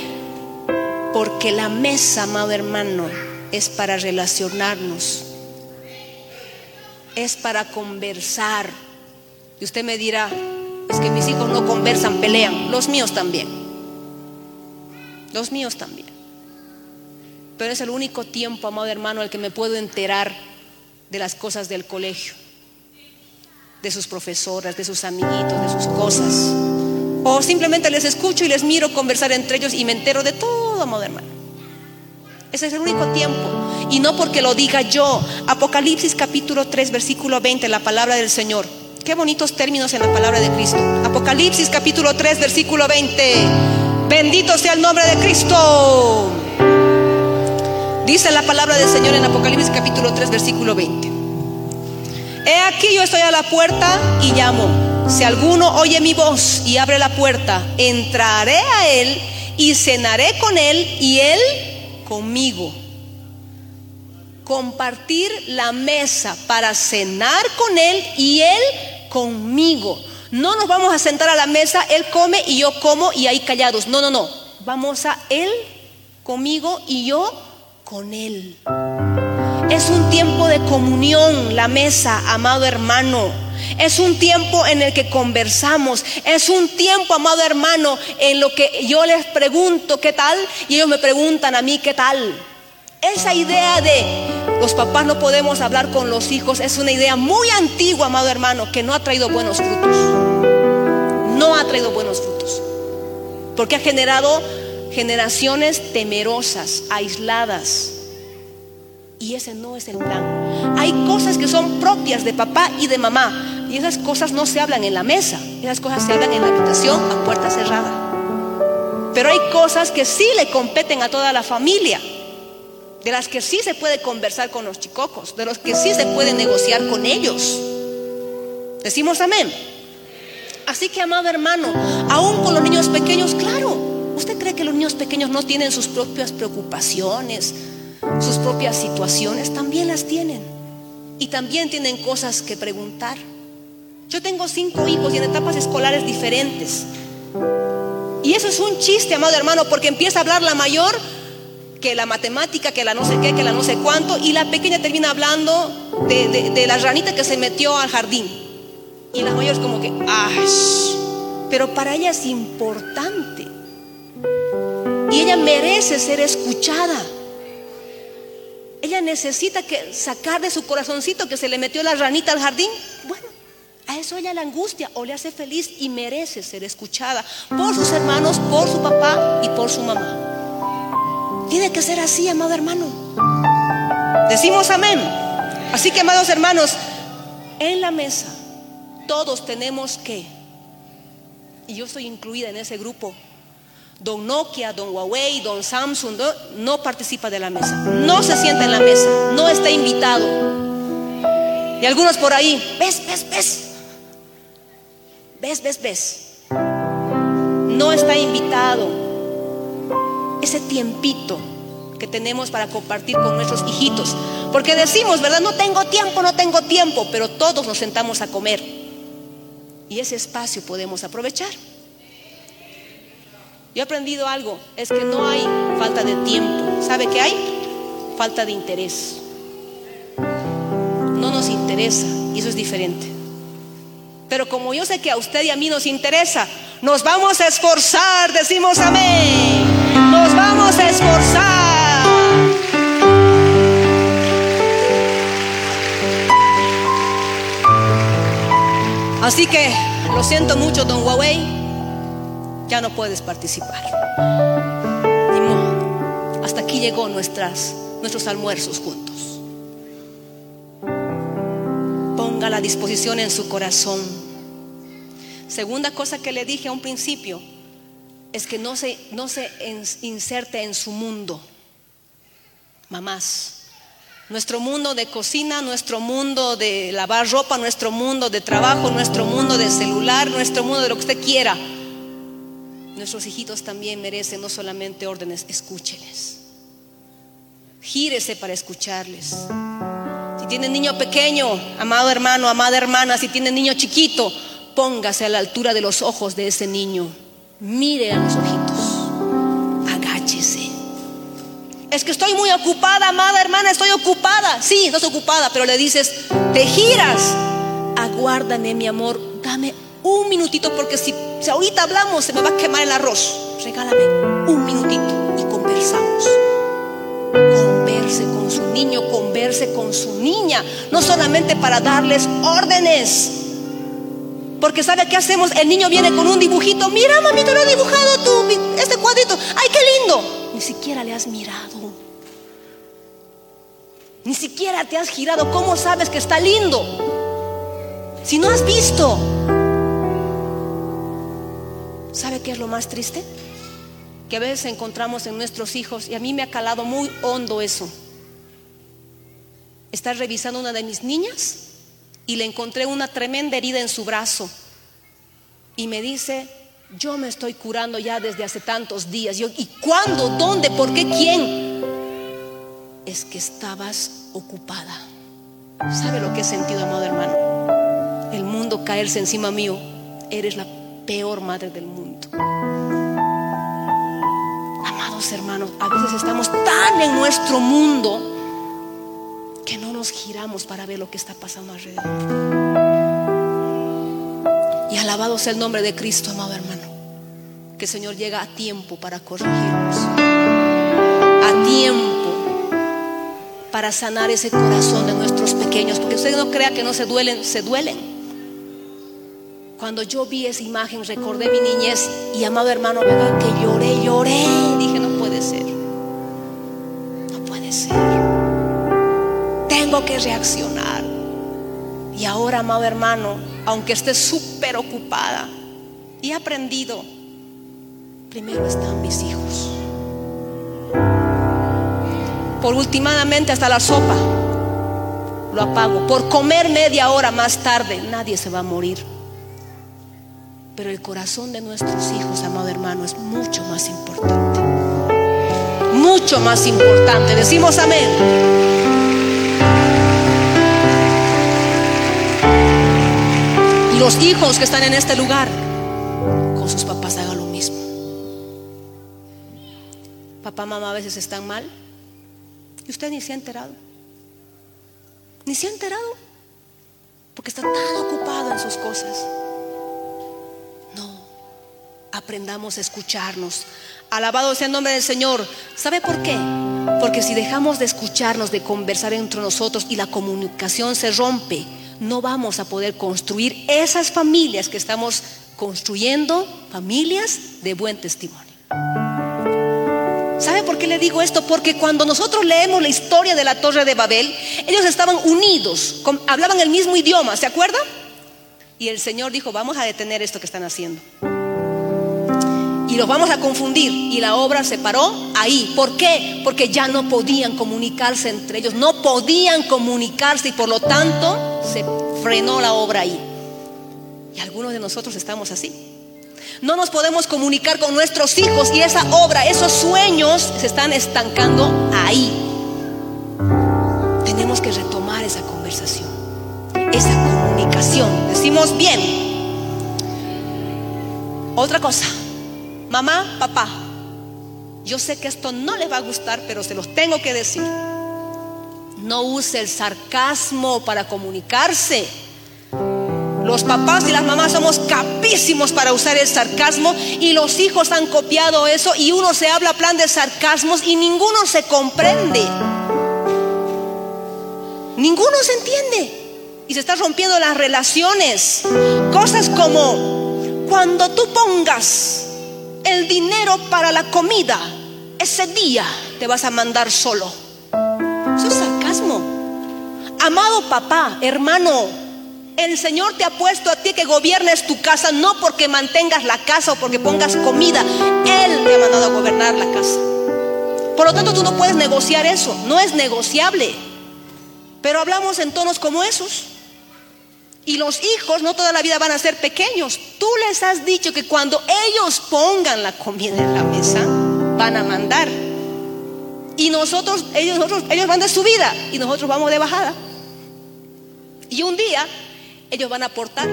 Porque la mesa, amado hermano, es para relacionarnos, es para conversar. Y usted me dirá, es que mis hijos no conversan, pelean, los míos también, los míos también. Pero es el único tiempo, amado hermano, el que me puedo enterar de las cosas del colegio, de sus profesoras, de sus amiguitos, de sus cosas. O simplemente les escucho y les miro conversar entre ellos y me entero de todo, amado hermano. Ese es el único tiempo. Y no porque lo diga yo. Apocalipsis capítulo 3, versículo 20, la palabra del Señor. Qué bonitos términos en la palabra de Cristo. Apocalipsis capítulo 3, versículo 20. Bendito sea el nombre de Cristo. Dice la palabra del Señor en Apocalipsis capítulo 3, versículo 20. He aquí yo estoy a la puerta y llamo. Si alguno oye mi voz y abre la puerta, entraré a él y cenaré con él y él conmigo. Compartir la mesa para cenar con él y él conmigo. No nos vamos a sentar a la mesa, él come y yo como y ahí callados. No, no, no. Vamos a él conmigo y yo con él. Es un tiempo de comunión, la mesa, amado hermano. Es un tiempo en el que conversamos. Es un tiempo, amado hermano, en lo que yo les pregunto qué tal y ellos me preguntan a mí qué tal. Esa idea de los papás no podemos hablar con los hijos es una idea muy antigua, amado hermano, que no ha traído buenos frutos. No ha traído buenos frutos. Porque ha generado generaciones temerosas, aisladas. Y ese no es el plan. Hay cosas que son propias de papá y de mamá. Y esas cosas no se hablan en la mesa. Esas cosas se hablan en la habitación a puerta cerrada. Pero hay cosas que sí le competen a toda la familia. De las que sí se puede conversar con los chicocos. De los que sí se puede negociar con ellos. Decimos amén. Así que, amado hermano, aún con los niños pequeños, claro, ¿usted cree que los niños pequeños no tienen sus propias preocupaciones, sus propias situaciones? También las tienen. Y también tienen cosas que preguntar. Yo tengo cinco hijos y en etapas escolares diferentes. Y eso es un chiste, amado hermano, porque empieza a hablar la mayor que la matemática, que la no sé qué, que la no sé cuánto, y la pequeña termina hablando de, de la ranita que se metió al jardín. Y la mayor es como que, ¡ay! Pero para ella es importante. Y ella merece ser escuchada. Ella necesita que sacar de su corazoncito que se le metió la ranita al jardín. Bueno, a eso ella la angustia o le hace feliz y merece ser escuchada por sus hermanos, por su papá y por su mamá. Tiene que ser así, amado hermano. Decimos amén. Así que, amados hermanos, en la mesa todos tenemos que, y yo estoy incluida en ese grupo, don Nokia, don Huawei, don Samsung, no participa de la mesa, no se sienta en la mesa, no está invitado. Y algunos por ahí, ves, ves, ves, ves, ves, ves, no está invitado. Ese tiempito que tenemos para compartir con nuestros hijitos. Porque decimos, ¿verdad? No tengo tiempo, no tengo tiempo, pero todos nos sentamos a comer. Y ese espacio podemos aprovechar. Yo he aprendido algo, es que no hay falta de tiempo. ¿Sabe qué hay? Falta de interés. No nos interesa y eso es diferente. Pero como yo sé que a usted y a mí nos interesa, nos vamos a esforzar, decimos amén. Nos vamos a esforzar. Así que lo siento mucho, don Huawei, ya no puedes participar. Ni Hasta aquí llegó nuestras, nuestros almuerzos juntos. Ponga la disposición en su corazón. Segunda cosa que le dije a un principio es que no se, no se inserte en su mundo. Mamás, nuestro mundo de cocina, nuestro mundo de lavar ropa, nuestro mundo de trabajo, nuestro mundo de celular, nuestro mundo de lo que usted quiera. Nuestros hijitos también merecen no solamente órdenes, escúcheles. Gírese para escucharles. Si tiene niño pequeño, amado hermano, amada hermana, si tiene niño chiquito, póngase a la altura de los ojos de ese niño. Mire a los ojitos. Agáchese es que estoy muy ocupada, amada hermana, estoy ocupada. Sí, estás ocupada, pero le dices, te giras. Aguárdame, mi amor, dame un minutito porque si, ahorita hablamos se me va a quemar el arroz. Regálame un minutito y conversamos. Converse con su niño, converse con su niña, no solamente para darles órdenes. Porque ¿sabe qué hacemos? El niño viene con un dibujito. Mira, mamito, lo he dibujado tú, este cuadrito. ¡Ay, qué lindo! Ni siquiera le has mirado. Ni siquiera te has girado. ¿Cómo sabes que está lindo? Si no has visto. Qué es lo más triste? Que a veces encontramos en nuestros hijos, y a mí me ha calado muy hondo eso. Estar revisando una de mis niñas y le encontré una tremenda herida en su brazo. Y me dice, yo me estoy curando ya desde hace tantos días. ¿Y cuándo? ¿Dónde? ¿Por qué? ¿Quién? es que estabas ocupada. ¿Sabe lo que he sentido, amado hermano? El mundo caerse encima mío. Eres la peor madre del mundo. Hermanos, a veces estamos tan en nuestro mundo que no nos giramos para ver lo que está pasando alrededor. Y alabado sea el nombre de Cristo, amado hermano. Que el Señor llega a tiempo para corregirnos. A tiempo para sanar ese corazón de nuestros pequeños. Porque usted no crea que no se duelen, se duelen. Cuando yo vi esa imagen, recordé mi niñez y amado hermano, ¿verdad? Que lloré, lloré. Dije, no ser. que reaccionar. Y ahora, amado hermano, aunque esté súper ocupada, he aprendido, primero están mis hijos. Por últimamente hasta la sopa lo apago. Por comer media hora más tarde, nadie se va a morir. Pero el corazón de nuestros hijos, amado hermano, es mucho más importante. Mucho más importante. Decimos amén. Y los hijos que están en este lugar, con sus papás hagan lo mismo. Papá, mamá a veces están mal y usted ni se ha enterado. Ni se ha enterado. Porque está tan ocupado en sus cosas. Aprendamos a escucharnos. Alabado sea el nombre del Señor. ¿Sabe por qué? Porque si dejamos de escucharnos, de conversar entre nosotros y la comunicación se rompe, no vamos a poder construir esas familias que estamos construyendo, familias de buen testimonio. ¿Sabe por qué le digo esto? Porque cuando nosotros leemos la historia de la Torre de Babel, ellos estaban unidos, hablaban el mismo idioma, ¿se acuerda? Y el Señor dijo, vamos a detener esto que están haciendo. Los vamos a confundir. Y la obra se paró ahí. ¿Por qué? Porque ya no podían comunicarse entre ellos. No podían comunicarse y por lo tanto se frenó la obra ahí. Y algunos de nosotros estamos así. No nos podemos comunicar con nuestros hijos y esa obra, esos sueños se están estancando ahí. Tenemos que retomar esa conversación, esa comunicación. Decimos bien. Otra cosa, mamá, papá, yo sé que esto no les va a gustar, pero se los tengo que decir. No use el sarcasmo para comunicarse. Los papás y las mamás somos capísimos para usar el sarcasmo y los hijos han copiado eso y uno se habla plan de sarcasmos y ninguno se comprende. Ninguno se entiende y se están rompiendo las relaciones. Cosas como cuando tú pongas el dinero para la comida, ese día te vas a mandar solo. Eso es sarcasmo. Amado papá, hermano, el Señor te ha puesto a ti que gobiernes tu casa, no porque mantengas la casa o porque pongas comida. Él te ha mandado a gobernar la casa. Por lo tanto, tú no puedes negociar eso, no es negociable. Pero hablamos en tonos como esos. Y los hijos no toda la vida van a ser pequeños. Tú les has dicho que cuando ellos pongan la comida en la mesa, van a mandar. Y nosotros, ellos, ellos van de subida y nosotros vamos de bajada. Y un día ellos van a aportar.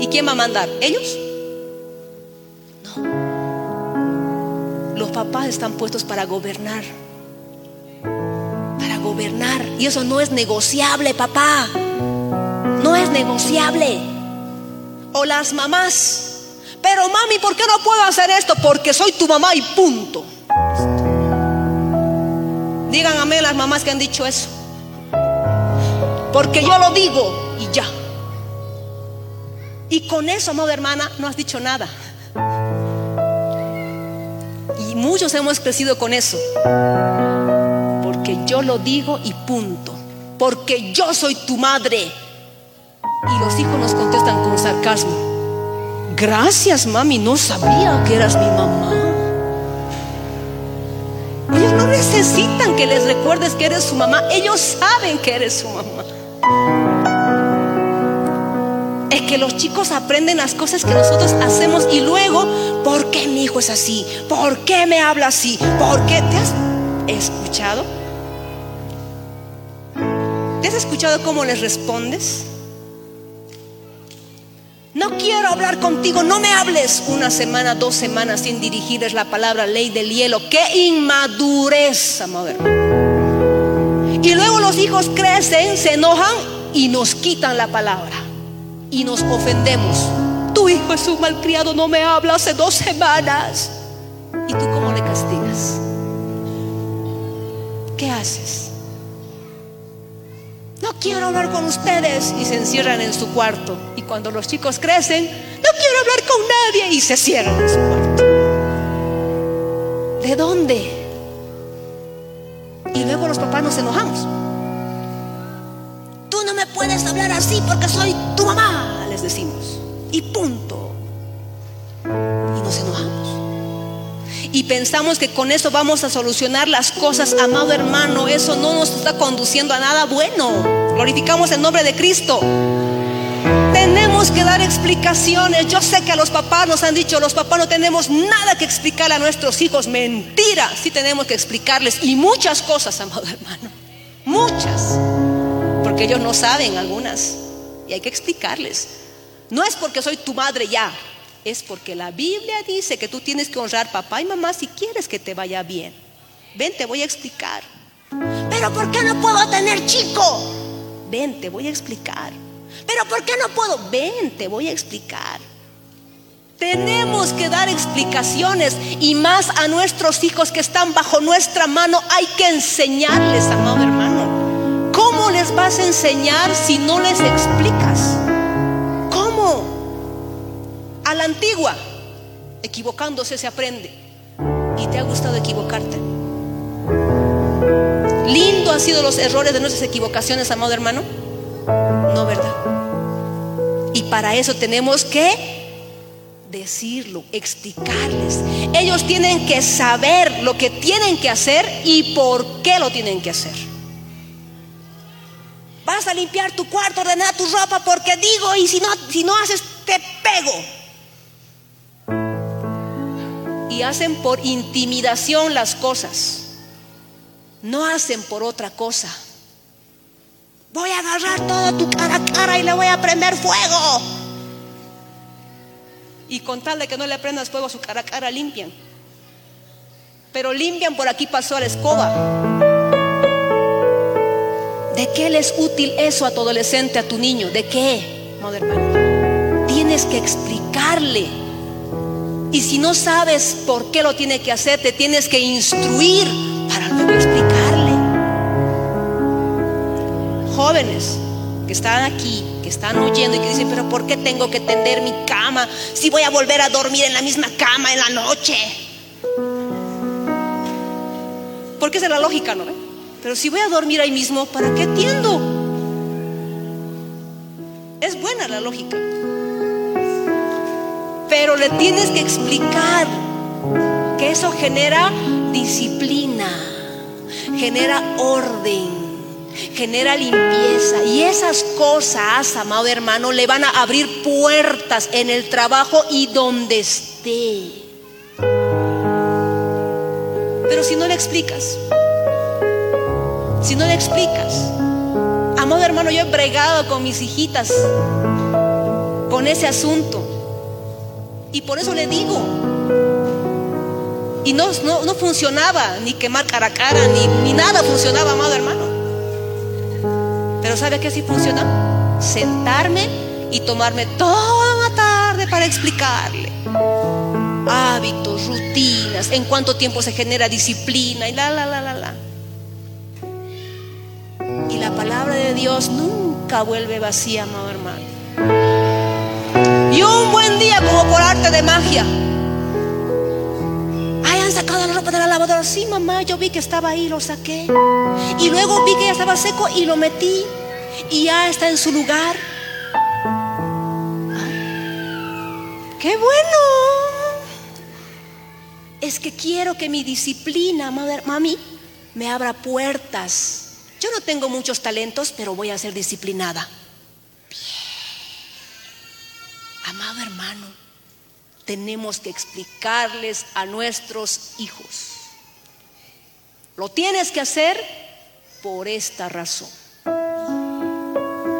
¿Y quién va a mandar? ¿Ellos? No. Los papás están puestos para gobernar. Para gobernar. Y eso no es negociable, papá. No es negociable. O las mamás. Pero mami, ¿por qué no puedo hacer esto? Porque soy tu mamá y punto. Digan amén las mamás que han dicho eso. Porque yo lo digo y ya. Y con eso, amada hermana, no has dicho nada. Y muchos hemos crecido con eso. Porque yo lo digo y punto. Porque yo soy tu madre. Y los hijos nos contestan con sarcasmo. Gracias, mami, no sabía que eras mi mamá. Ellos no necesitan que les recuerdes que eres su mamá. Ellos saben que eres su mamá es que los chicos aprenden las cosas que nosotros hacemos y luego, ¿por qué mi hijo es así? ¿Por qué me habla así? ¿Por qué te has escuchado? ¿Te has escuchado cómo les respondes? No quiero hablar contigo, no me hables una semana, dos semanas sin dirigirles la palabra ley del hielo. ¡Qué inmadurez, amor! Y luego los hijos crecen, se enojan y nos quitan la palabra y nos ofendemos. Tu hijo es un malcriado, no me habla hace dos semanas. ¿Y tú cómo le castigas? ¿Qué haces? No quiero hablar con ustedes y se encierran en su cuarto. Y cuando los chicos crecen, no quiero hablar con nadie y se cierran en su cuarto. ¿De dónde? Y luego los papás nos enojamos. me puedes hablar así porque soy tu mamá, les decimos. Y punto. Y nos enojamos. Y pensamos que con eso vamos a solucionar las cosas, amado hermano. Eso no nos está conduciendo a nada bueno. Glorificamos el nombre de Cristo. Tenemos que dar explicaciones. Yo sé que a los papás nos han dicho, los papás no tenemos nada que explicar a nuestros hijos. Mentira, sí tenemos que explicarles. Y muchas cosas, amado hermano. Muchas. Porque ellos no saben algunas. Y hay que explicarles. No es porque soy tu madre ya. Es porque la Biblia dice que tú tienes que honrar papá y mamá si quieres que te vaya bien. Ven, te voy a explicar. Pero ¿por qué no puedo tener chico? Ven, te voy a explicar. Pero ¿por qué no puedo? Ven, te voy a explicar. Tenemos que dar explicaciones y más a nuestros hijos que están bajo nuestra mano hay que enseñarles, amado hermano. ¿Cómo les vas a enseñar si no les explicas? ¿Cómo? A la antigua, equivocándose se aprende. ¿Y te ha gustado equivocarte? Lindo han sido los errores de nuestras equivocaciones, amado hermano. No, ¿verdad? Y para eso tenemos que decirlo, explicarles. Ellos tienen que saber lo que tienen que hacer y por qué lo tienen que hacer. Vas a limpiar tu cuarto, ordenar tu ropa porque digo y si no, si no haces te pego. Hacen por intimidación las cosas. No hacen por otra cosa. Voy a agarrar toda tu cara a cara y le voy a prender fuego. Y con tal de que no le prendas fuego a su cara a cara, limpian. Pero limpian por aquí pasó la escoba. ¿De qué le es útil eso a tu adolescente, a tu niño? ¿De qué, hermano? Tienes que explicarle. Y si no sabes por qué lo tiene que hacer, te tienes que instruir para luego explicarle jóvenes que están aquí, que están oyendo y que dicen, pero ¿por qué tengo que tender mi cama si voy a volver a dormir en la misma cama en la noche? Porque esa es la lógica, ¿no? Pero si voy a dormir ahí mismo, ¿para qué tiendo? Es buena la lógica. Pero le tienes que explicar que eso genera disciplina, genera orden genera limpieza. Y esas cosas, amado hermano, le van a abrir puertas en el trabajo y donde esté. Pero si no le explicas, si no le explicas, amado hermano, yo he bregado con mis hijitas con ese asunto. Y por eso le digo, y no, no, funcionaba, ni quemar cara a cara, ni, ni nada funcionaba, amado hermano. Pero ¿sabe qué sí funciona? Sentarme y tomarme toda la tarde para explicarle. Hábitos, rutinas, en cuánto tiempo se genera disciplina y la, la, la, la, la. Y la palabra de Dios nunca vuelve vacía, amado hermano. Y un buen día, como por arte de magia, hayan sacado la ropa de la lavadora. Sí, mamá, yo vi que estaba ahí, lo saqué. Y luego vi que ya estaba seco y lo metí y ya está en su lugar. ¡Qué bueno! Es que quiero que mi disciplina, mami, me abra puertas. Yo no tengo muchos talentos, pero voy a ser disciplinada. Amado hermano, tenemos que explicarles a nuestros hijos. Lo tienes que hacer por esta razón.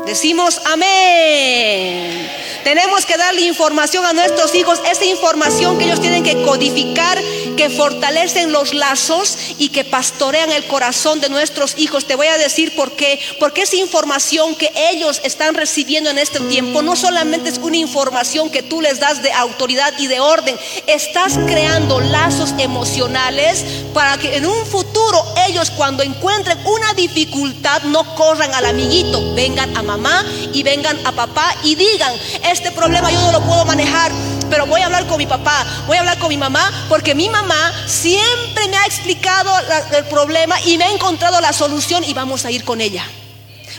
Decimos amén. Tenemos que darle información a nuestros hijos, esa información que ellos tienen que codificar, que fortalecen los lazos y que pastorean el corazón de nuestros hijos. Te voy a decir por qué. Porque esa información que ellos están recibiendo en este tiempo no solamente es una información que tú les das de autoridad y de orden, estás creando lazos emocionales para que en un futuro ellos cuando encuentren una dificultad no corran al amiguito, vengan a mamá y vengan a papá y digan, este problema yo no lo puedo manejar, pero voy a hablar con mi papá, voy a hablar con mi mamá, porque mi mamá siempre me ha explicado el problema y me ha encontrado la solución y vamos a ir con ella.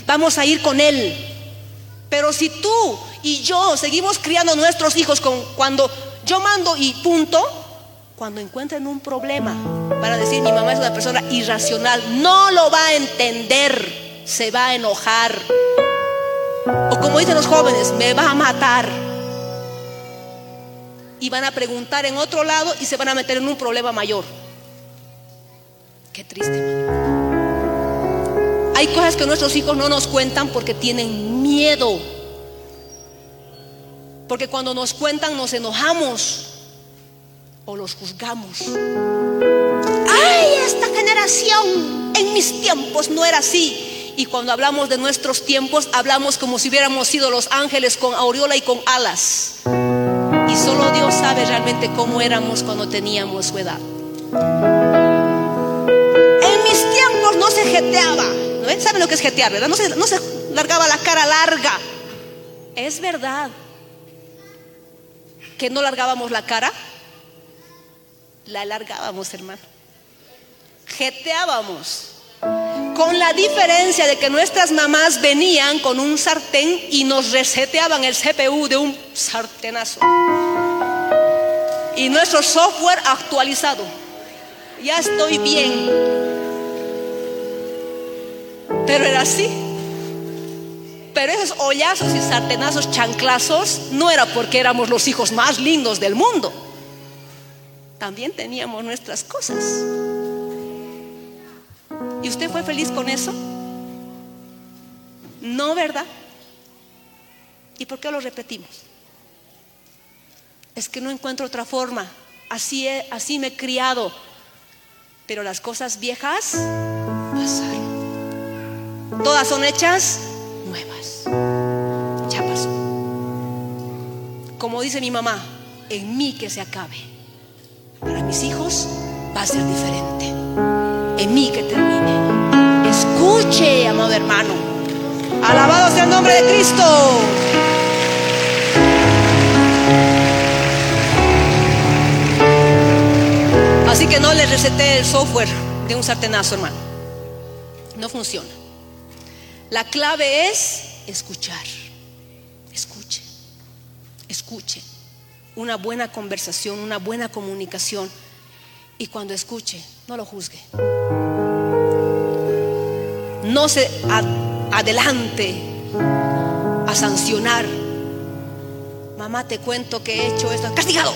vamos a ir con Él. Pero si tú y yo seguimos criando a nuestros hijos con, cuando yo mando y punto, cuando encuentren un problema, para decir mi mamá es una persona irracional, no lo va a entender, se va a enojar. O como dicen los jóvenes, me va a matar. Y van a preguntar en otro lado y se van a meter en un problema mayor. Qué triste. Hay cosas que nuestros hijos no nos cuentan porque tienen miedo. Porque cuando nos cuentan nos enojamos o los juzgamos. ¡Ay, esta generación en mis tiempos no era así! Y cuando hablamos de nuestros tiempos, hablamos como si hubiéramos sido los ángeles con aureola y con alas. Y solo Dios sabe realmente cómo éramos cuando teníamos su edad. En mis tiempos no se jeteaba. ¿Saben lo que es jetear, verdad? No se, no se largaba la cara larga. Es verdad que no largábamos la cara la alargábamos, hermano. Jeteábamos. Con la diferencia de que nuestras mamás venían con un sartén y nos reseteaban el CPU de un sartenazo. Y nuestro software actualizado. Ya estoy bien. Pero era así. Pero esos hoyazos y sartenazos chanclazos no era porque éramos los hijos más lindos del mundo también teníamos nuestras cosas. ¿Y usted fue feliz con eso? No, ¿verdad? ¿Y por qué lo repetimos? Es que no encuentro otra forma. Así, así me he criado. Pero las cosas viejas pasaron. Todas son hechas nuevas. Ya pasó. Como dice mi mamá, en mí que se acabe para mis hijos va a ser diferente. En mí que termine. Escuche, amado hermano. Alabado sea el nombre de Cristo. Así que no le recete el software de un sartenazo, hermano. No funciona. La clave es escuchar. Escuche. Escuche una buena conversación, una buena comunicación. Y cuando escuche, no lo juzgue. No se adelante a sancionar. Mamá, te cuento que he hecho esto. Castigado.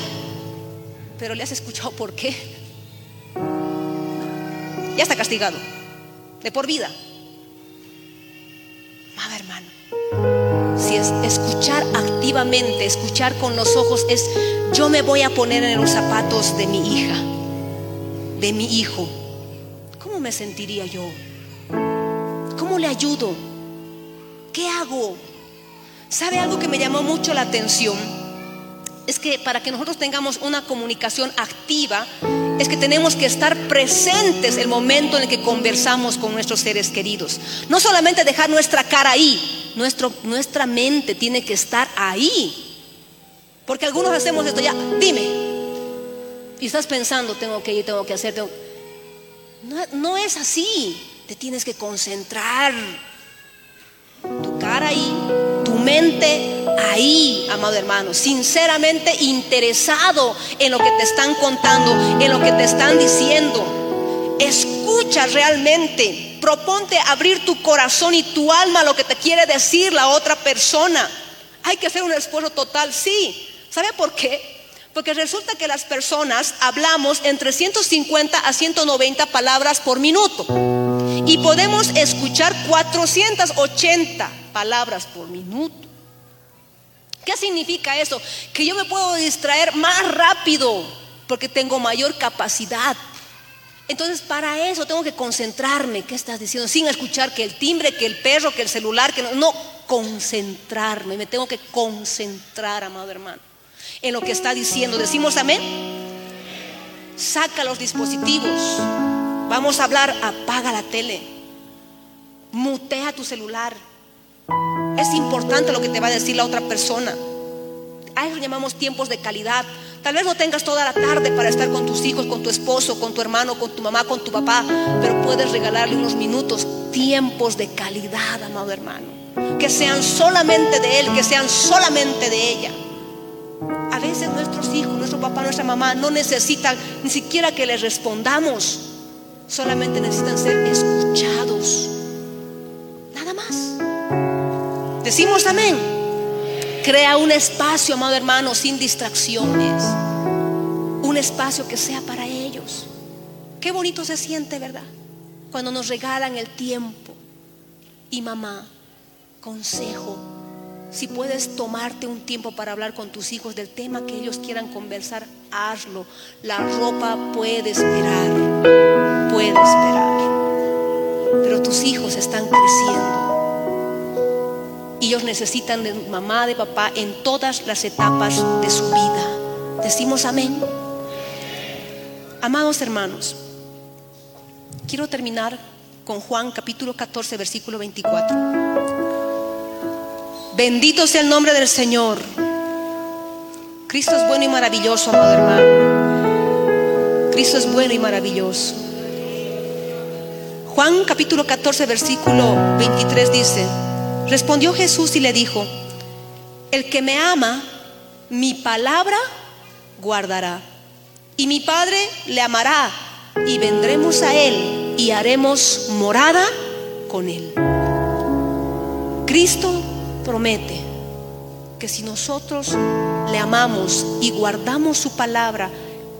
Pero le has escuchado por qué. Ya está castigado. De por vida. Mamá, hermano si es escuchar activamente, escuchar con los ojos, es yo me voy a poner en los zapatos de mi hija, de mi hijo. ¿Cómo me sentiría yo? ¿Cómo le ayudo? ¿Qué hago? ¿Sabe algo que me llamó mucho la atención? Es que para que nosotros tengamos una comunicación activa, es que tenemos que estar presentes el momento en el que conversamos con nuestros seres queridos. No solamente dejar nuestra cara ahí, nuestro, nuestra mente tiene que estar ahí. Porque algunos hacemos esto ya, dime. Y estás pensando, tengo que ir, tengo que hacer, No, no es así. Te tienes que concentrar. Tu cara ahí, tu mente ahí, amado hermano, sinceramente interesado en lo que te están contando, en lo que te están diciendo. Escucha realmente, proponte abrir tu corazón y tu alma a lo que te quiere decir la otra persona. Hay que hacer un esfuerzo total, sí. ¿Sabe por qué? Porque resulta que las personas hablamos entre 150 a 190 palabras por minuto y podemos escuchar 480 palabras por minuto. ¿Qué significa eso? Que yo me puedo distraer más rápido porque tengo mayor capacidad. Entonces, para eso tengo que concentrarme. ¿Qué estás diciendo? Sin escuchar que el timbre, que el perro, que el celular, que no, no concentrarme. Me tengo que concentrar, amado hermano, en lo que está diciendo. Decimos amén. Saca los dispositivos. Vamos a hablar, apaga la tele. Mutea tu celular. Es importante lo que te va a decir la otra persona. A eso llamamos tiempos de calidad. Tal vez no tengas toda la tarde para estar con tus hijos, con tu esposo, con tu hermano, con tu mamá, con tu papá, pero puedes regalarle unos minutos tiempos de calidad, amado hermano. Que sean solamente de Él, que sean solamente de ella. A veces nuestros hijos, nuestro papá, nuestra mamá no necesitan ni siquiera que les respondamos. Solamente necesitan ser escuchados. Nada más. Decimos amén. Crea un espacio, amado hermano, sin distracciones. Un espacio que sea para ellos. Qué bonito se siente, ¿verdad? Cuando nos regalan el tiempo. Y mamá, consejo, si puedes tomarte un tiempo para hablar con tus hijos del tema que ellos quieran conversar, hazlo. La ropa puede esperar, puede esperar. Pero tus hijos están creciendo. Ellos necesitan de mamá, de papá en todas las etapas de su vida. Decimos amén. Amados hermanos, quiero terminar con Juan capítulo 14, versículo 24. Bendito sea el nombre del Señor. Cristo es bueno y maravilloso, amado hermano. Cristo es bueno y maravilloso. Juan capítulo 14, versículo 23 dice, respondió Jesús y le dijo, el que me ama, mi palabra guardará. Y mi Padre le amará y vendremos a Él y haremos morada con Él. Cristo promete que si nosotros le amamos y guardamos su palabra,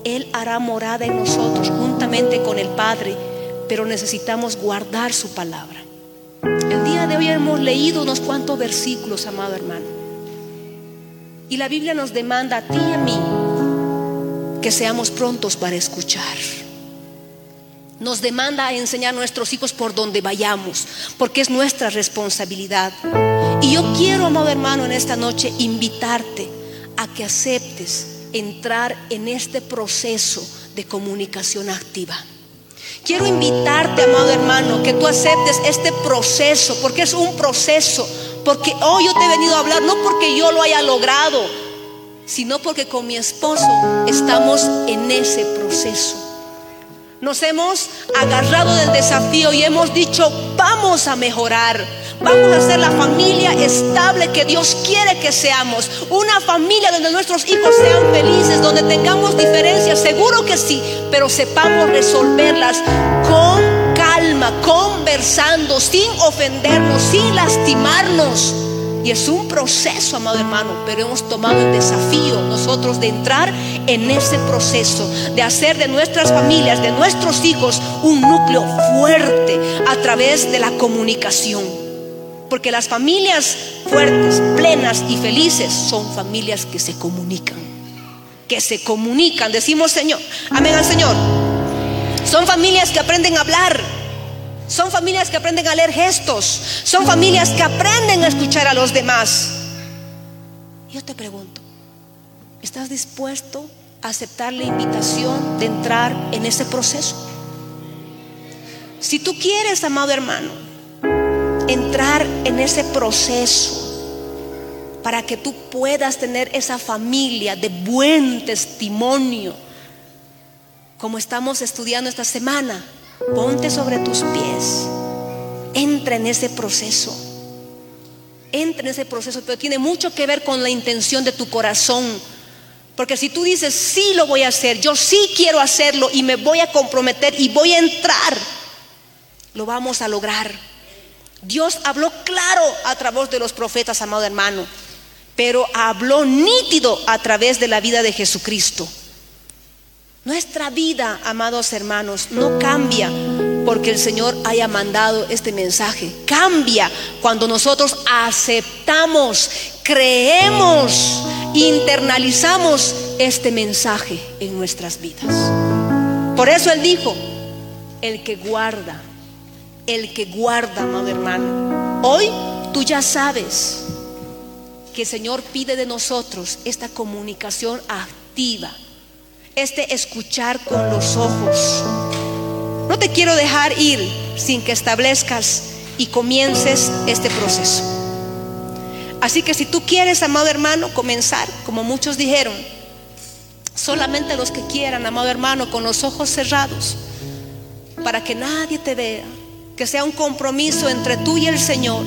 Él hará morada en nosotros juntamente con el Padre, pero necesitamos guardar su palabra. El día de hoy hemos leído unos cuantos versículos, amado hermano. Y la Biblia nos demanda a ti y a mí que seamos prontos para escuchar. Nos demanda enseñar a nuestros hijos por donde vayamos, porque es nuestra responsabilidad. Y yo quiero, amado hermano, en esta noche invitarte a que aceptes entrar en este proceso de comunicación activa. Quiero invitarte, amado hermano, que tú aceptes este proceso, porque es un proceso, porque hoy yo te he venido a hablar, no porque yo lo haya logrado, sino porque con mi esposo estamos en ese proceso. Nos hemos agarrado del desafío y hemos dicho, vamos a mejorar, vamos a ser la familia estable que Dios quiere que seamos, una familia donde nuestros hijos sean felices, donde tengamos diferencias, seguro que sí, pero sepamos resolverlas con calma, conversando, sin ofendernos, sin lastimarnos. Y es un proceso, amado hermano, pero hemos tomado el desafío nosotros de entrar en ese proceso, de hacer de nuestras familias, de nuestros hijos, un núcleo fuerte a través de la comunicación. Porque las familias fuertes, plenas y felices son familias que se comunican. Que se comunican, decimos Señor, amén al Señor. Son familias que aprenden a hablar, son familias que aprenden a leer gestos. Son familias que aprenden a escuchar a los demás. Yo te pregunto, ¿estás dispuesto a aceptar la invitación de entrar en ese proceso? Si tú quieres, amado hermano, entrar en ese proceso para que tú puedas tener esa familia de buen testimonio, como estamos estudiando esta semana, Ponte sobre tus pies. Entra en ese proceso. Entra en ese proceso, pero tiene mucho que ver con la intención de tu corazón. Porque si tú dices, sí lo voy a hacer, yo sí quiero hacerlo y me voy a comprometer y voy a entrar, lo vamos a lograr. Dios habló claro a través de los profetas, amado hermano, pero habló nítido a través de la vida de Jesucristo. Nuestra vida, amados hermanos, no cambia porque el Señor haya mandado este mensaje. Cambia cuando nosotros aceptamos, creemos, internalizamos este mensaje en nuestras vidas. Por eso Él dijo, el que guarda, el que guarda, amado hermano. Hoy tú ya sabes que el Señor pide de nosotros esta comunicación activa este escuchar con los ojos. No te quiero dejar ir sin que establezcas y comiences este proceso. Así que si tú quieres, amado hermano, comenzar, como muchos dijeron, solamente los que quieran, amado hermano, con los ojos cerrados, para que nadie te vea, que sea un compromiso entre tú y el Señor.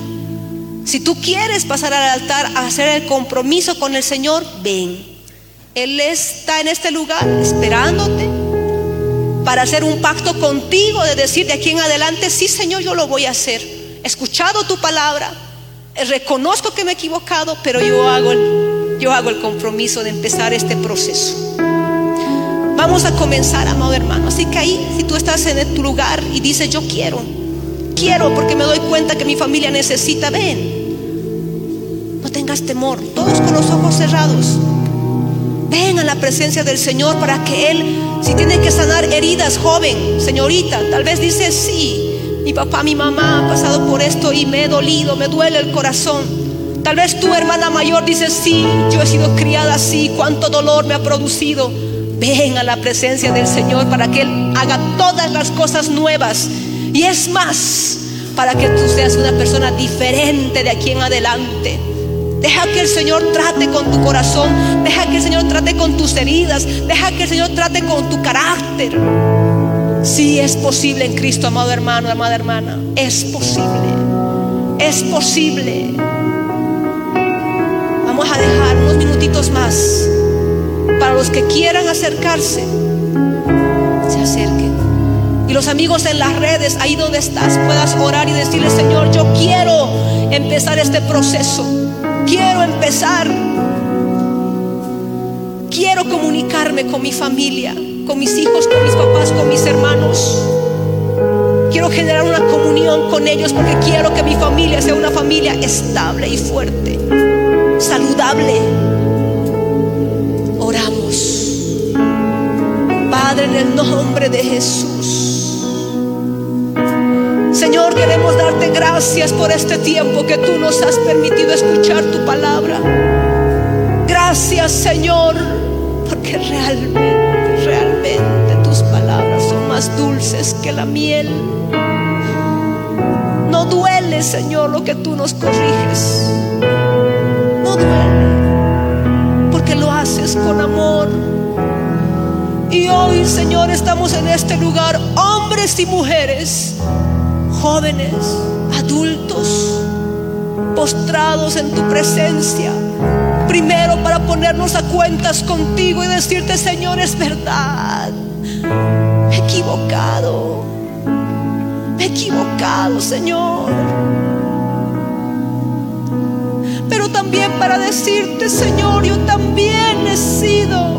Si tú quieres pasar al altar a hacer el compromiso con el Señor, ven. Él está en este lugar esperándote para hacer un pacto contigo de decir de aquí en adelante, sí Señor, yo lo voy a hacer. He escuchado tu palabra, reconozco que me he equivocado, pero yo hago el, yo hago el compromiso de empezar este proceso. Vamos a comenzar, amado hermano. Así que ahí, si tú estás en tu lugar y dices, yo quiero, quiero porque me doy cuenta que mi familia necesita, ven. No tengas temor, todos con los ojos cerrados. Ven a la presencia del Señor para que Él, si tiene que sanar heridas, joven, señorita, tal vez dice, sí, mi papá, mi mamá han pasado por esto y me he dolido, me duele el corazón. Tal vez tu hermana mayor dice, sí, yo he sido criada así, cuánto dolor me ha producido. Ven a la presencia del Señor para que Él haga todas las cosas nuevas. Y es más, para que tú seas una persona diferente de aquí en adelante. Deja que el Señor trate con tu corazón. Deja que el Señor trate con tus heridas. Deja que el Señor trate con tu carácter. Si es posible en Cristo, amado hermano, amada hermana. Es posible. Es posible. Vamos a dejar unos minutitos más para los que quieran acercarse, se acerquen. Y los amigos en las redes, ahí donde estás, puedas orar y decirle, Señor, yo quiero empezar este proceso. Quiero empezar. Quiero comunicarme con mi familia, con mis hijos, con mis papás, con mis hermanos. Quiero generar una comunión con ellos porque quiero que mi familia sea una familia estable y fuerte, saludable en el nombre de Jesús. Señor, queremos darte gracias por este tiempo que tú nos has permitido escuchar tu palabra. Gracias, Señor, porque realmente, realmente tus palabras son más dulces que la miel. No duele, Señor, lo que tú nos corriges. No duele, porque lo haces con amor y hoy, Señor, estamos en este lugar, hombres y mujeres, jóvenes, adultos, postrados en tu presencia. Primero para ponernos a cuentas contigo y decirte, Señor, es verdad. Me he equivocado. Me he equivocado, Señor. Pero también para decirte, Señor, yo también he sido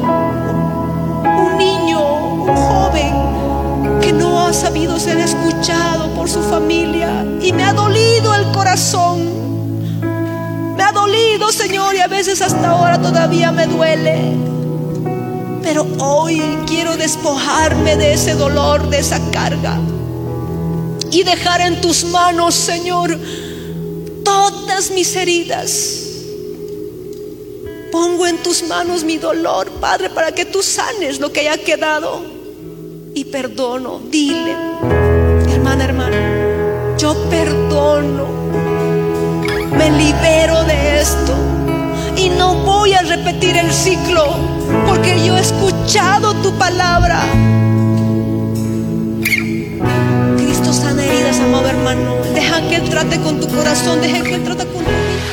que no ha sabido ser escuchado por su familia y me ha dolido el corazón. Me ha dolido, Señor, y a veces hasta ahora todavía me duele. Pero hoy quiero despojarme de ese dolor, de esa carga. Y dejar en tus manos, Señor, todas mis heridas. Pongo en tus manos mi dolor, Padre, para que tú sanes lo que haya quedado y perdono. Dile, hermana, hermana, yo perdono. Me libero de esto. Y no voy a repetir el ciclo porque yo he escuchado tu palabra. Cristo sana heridas, amado hermano. Deja que Él trate con tu corazón, deja que Él trate con tu vida.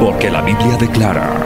Porque la Biblia declara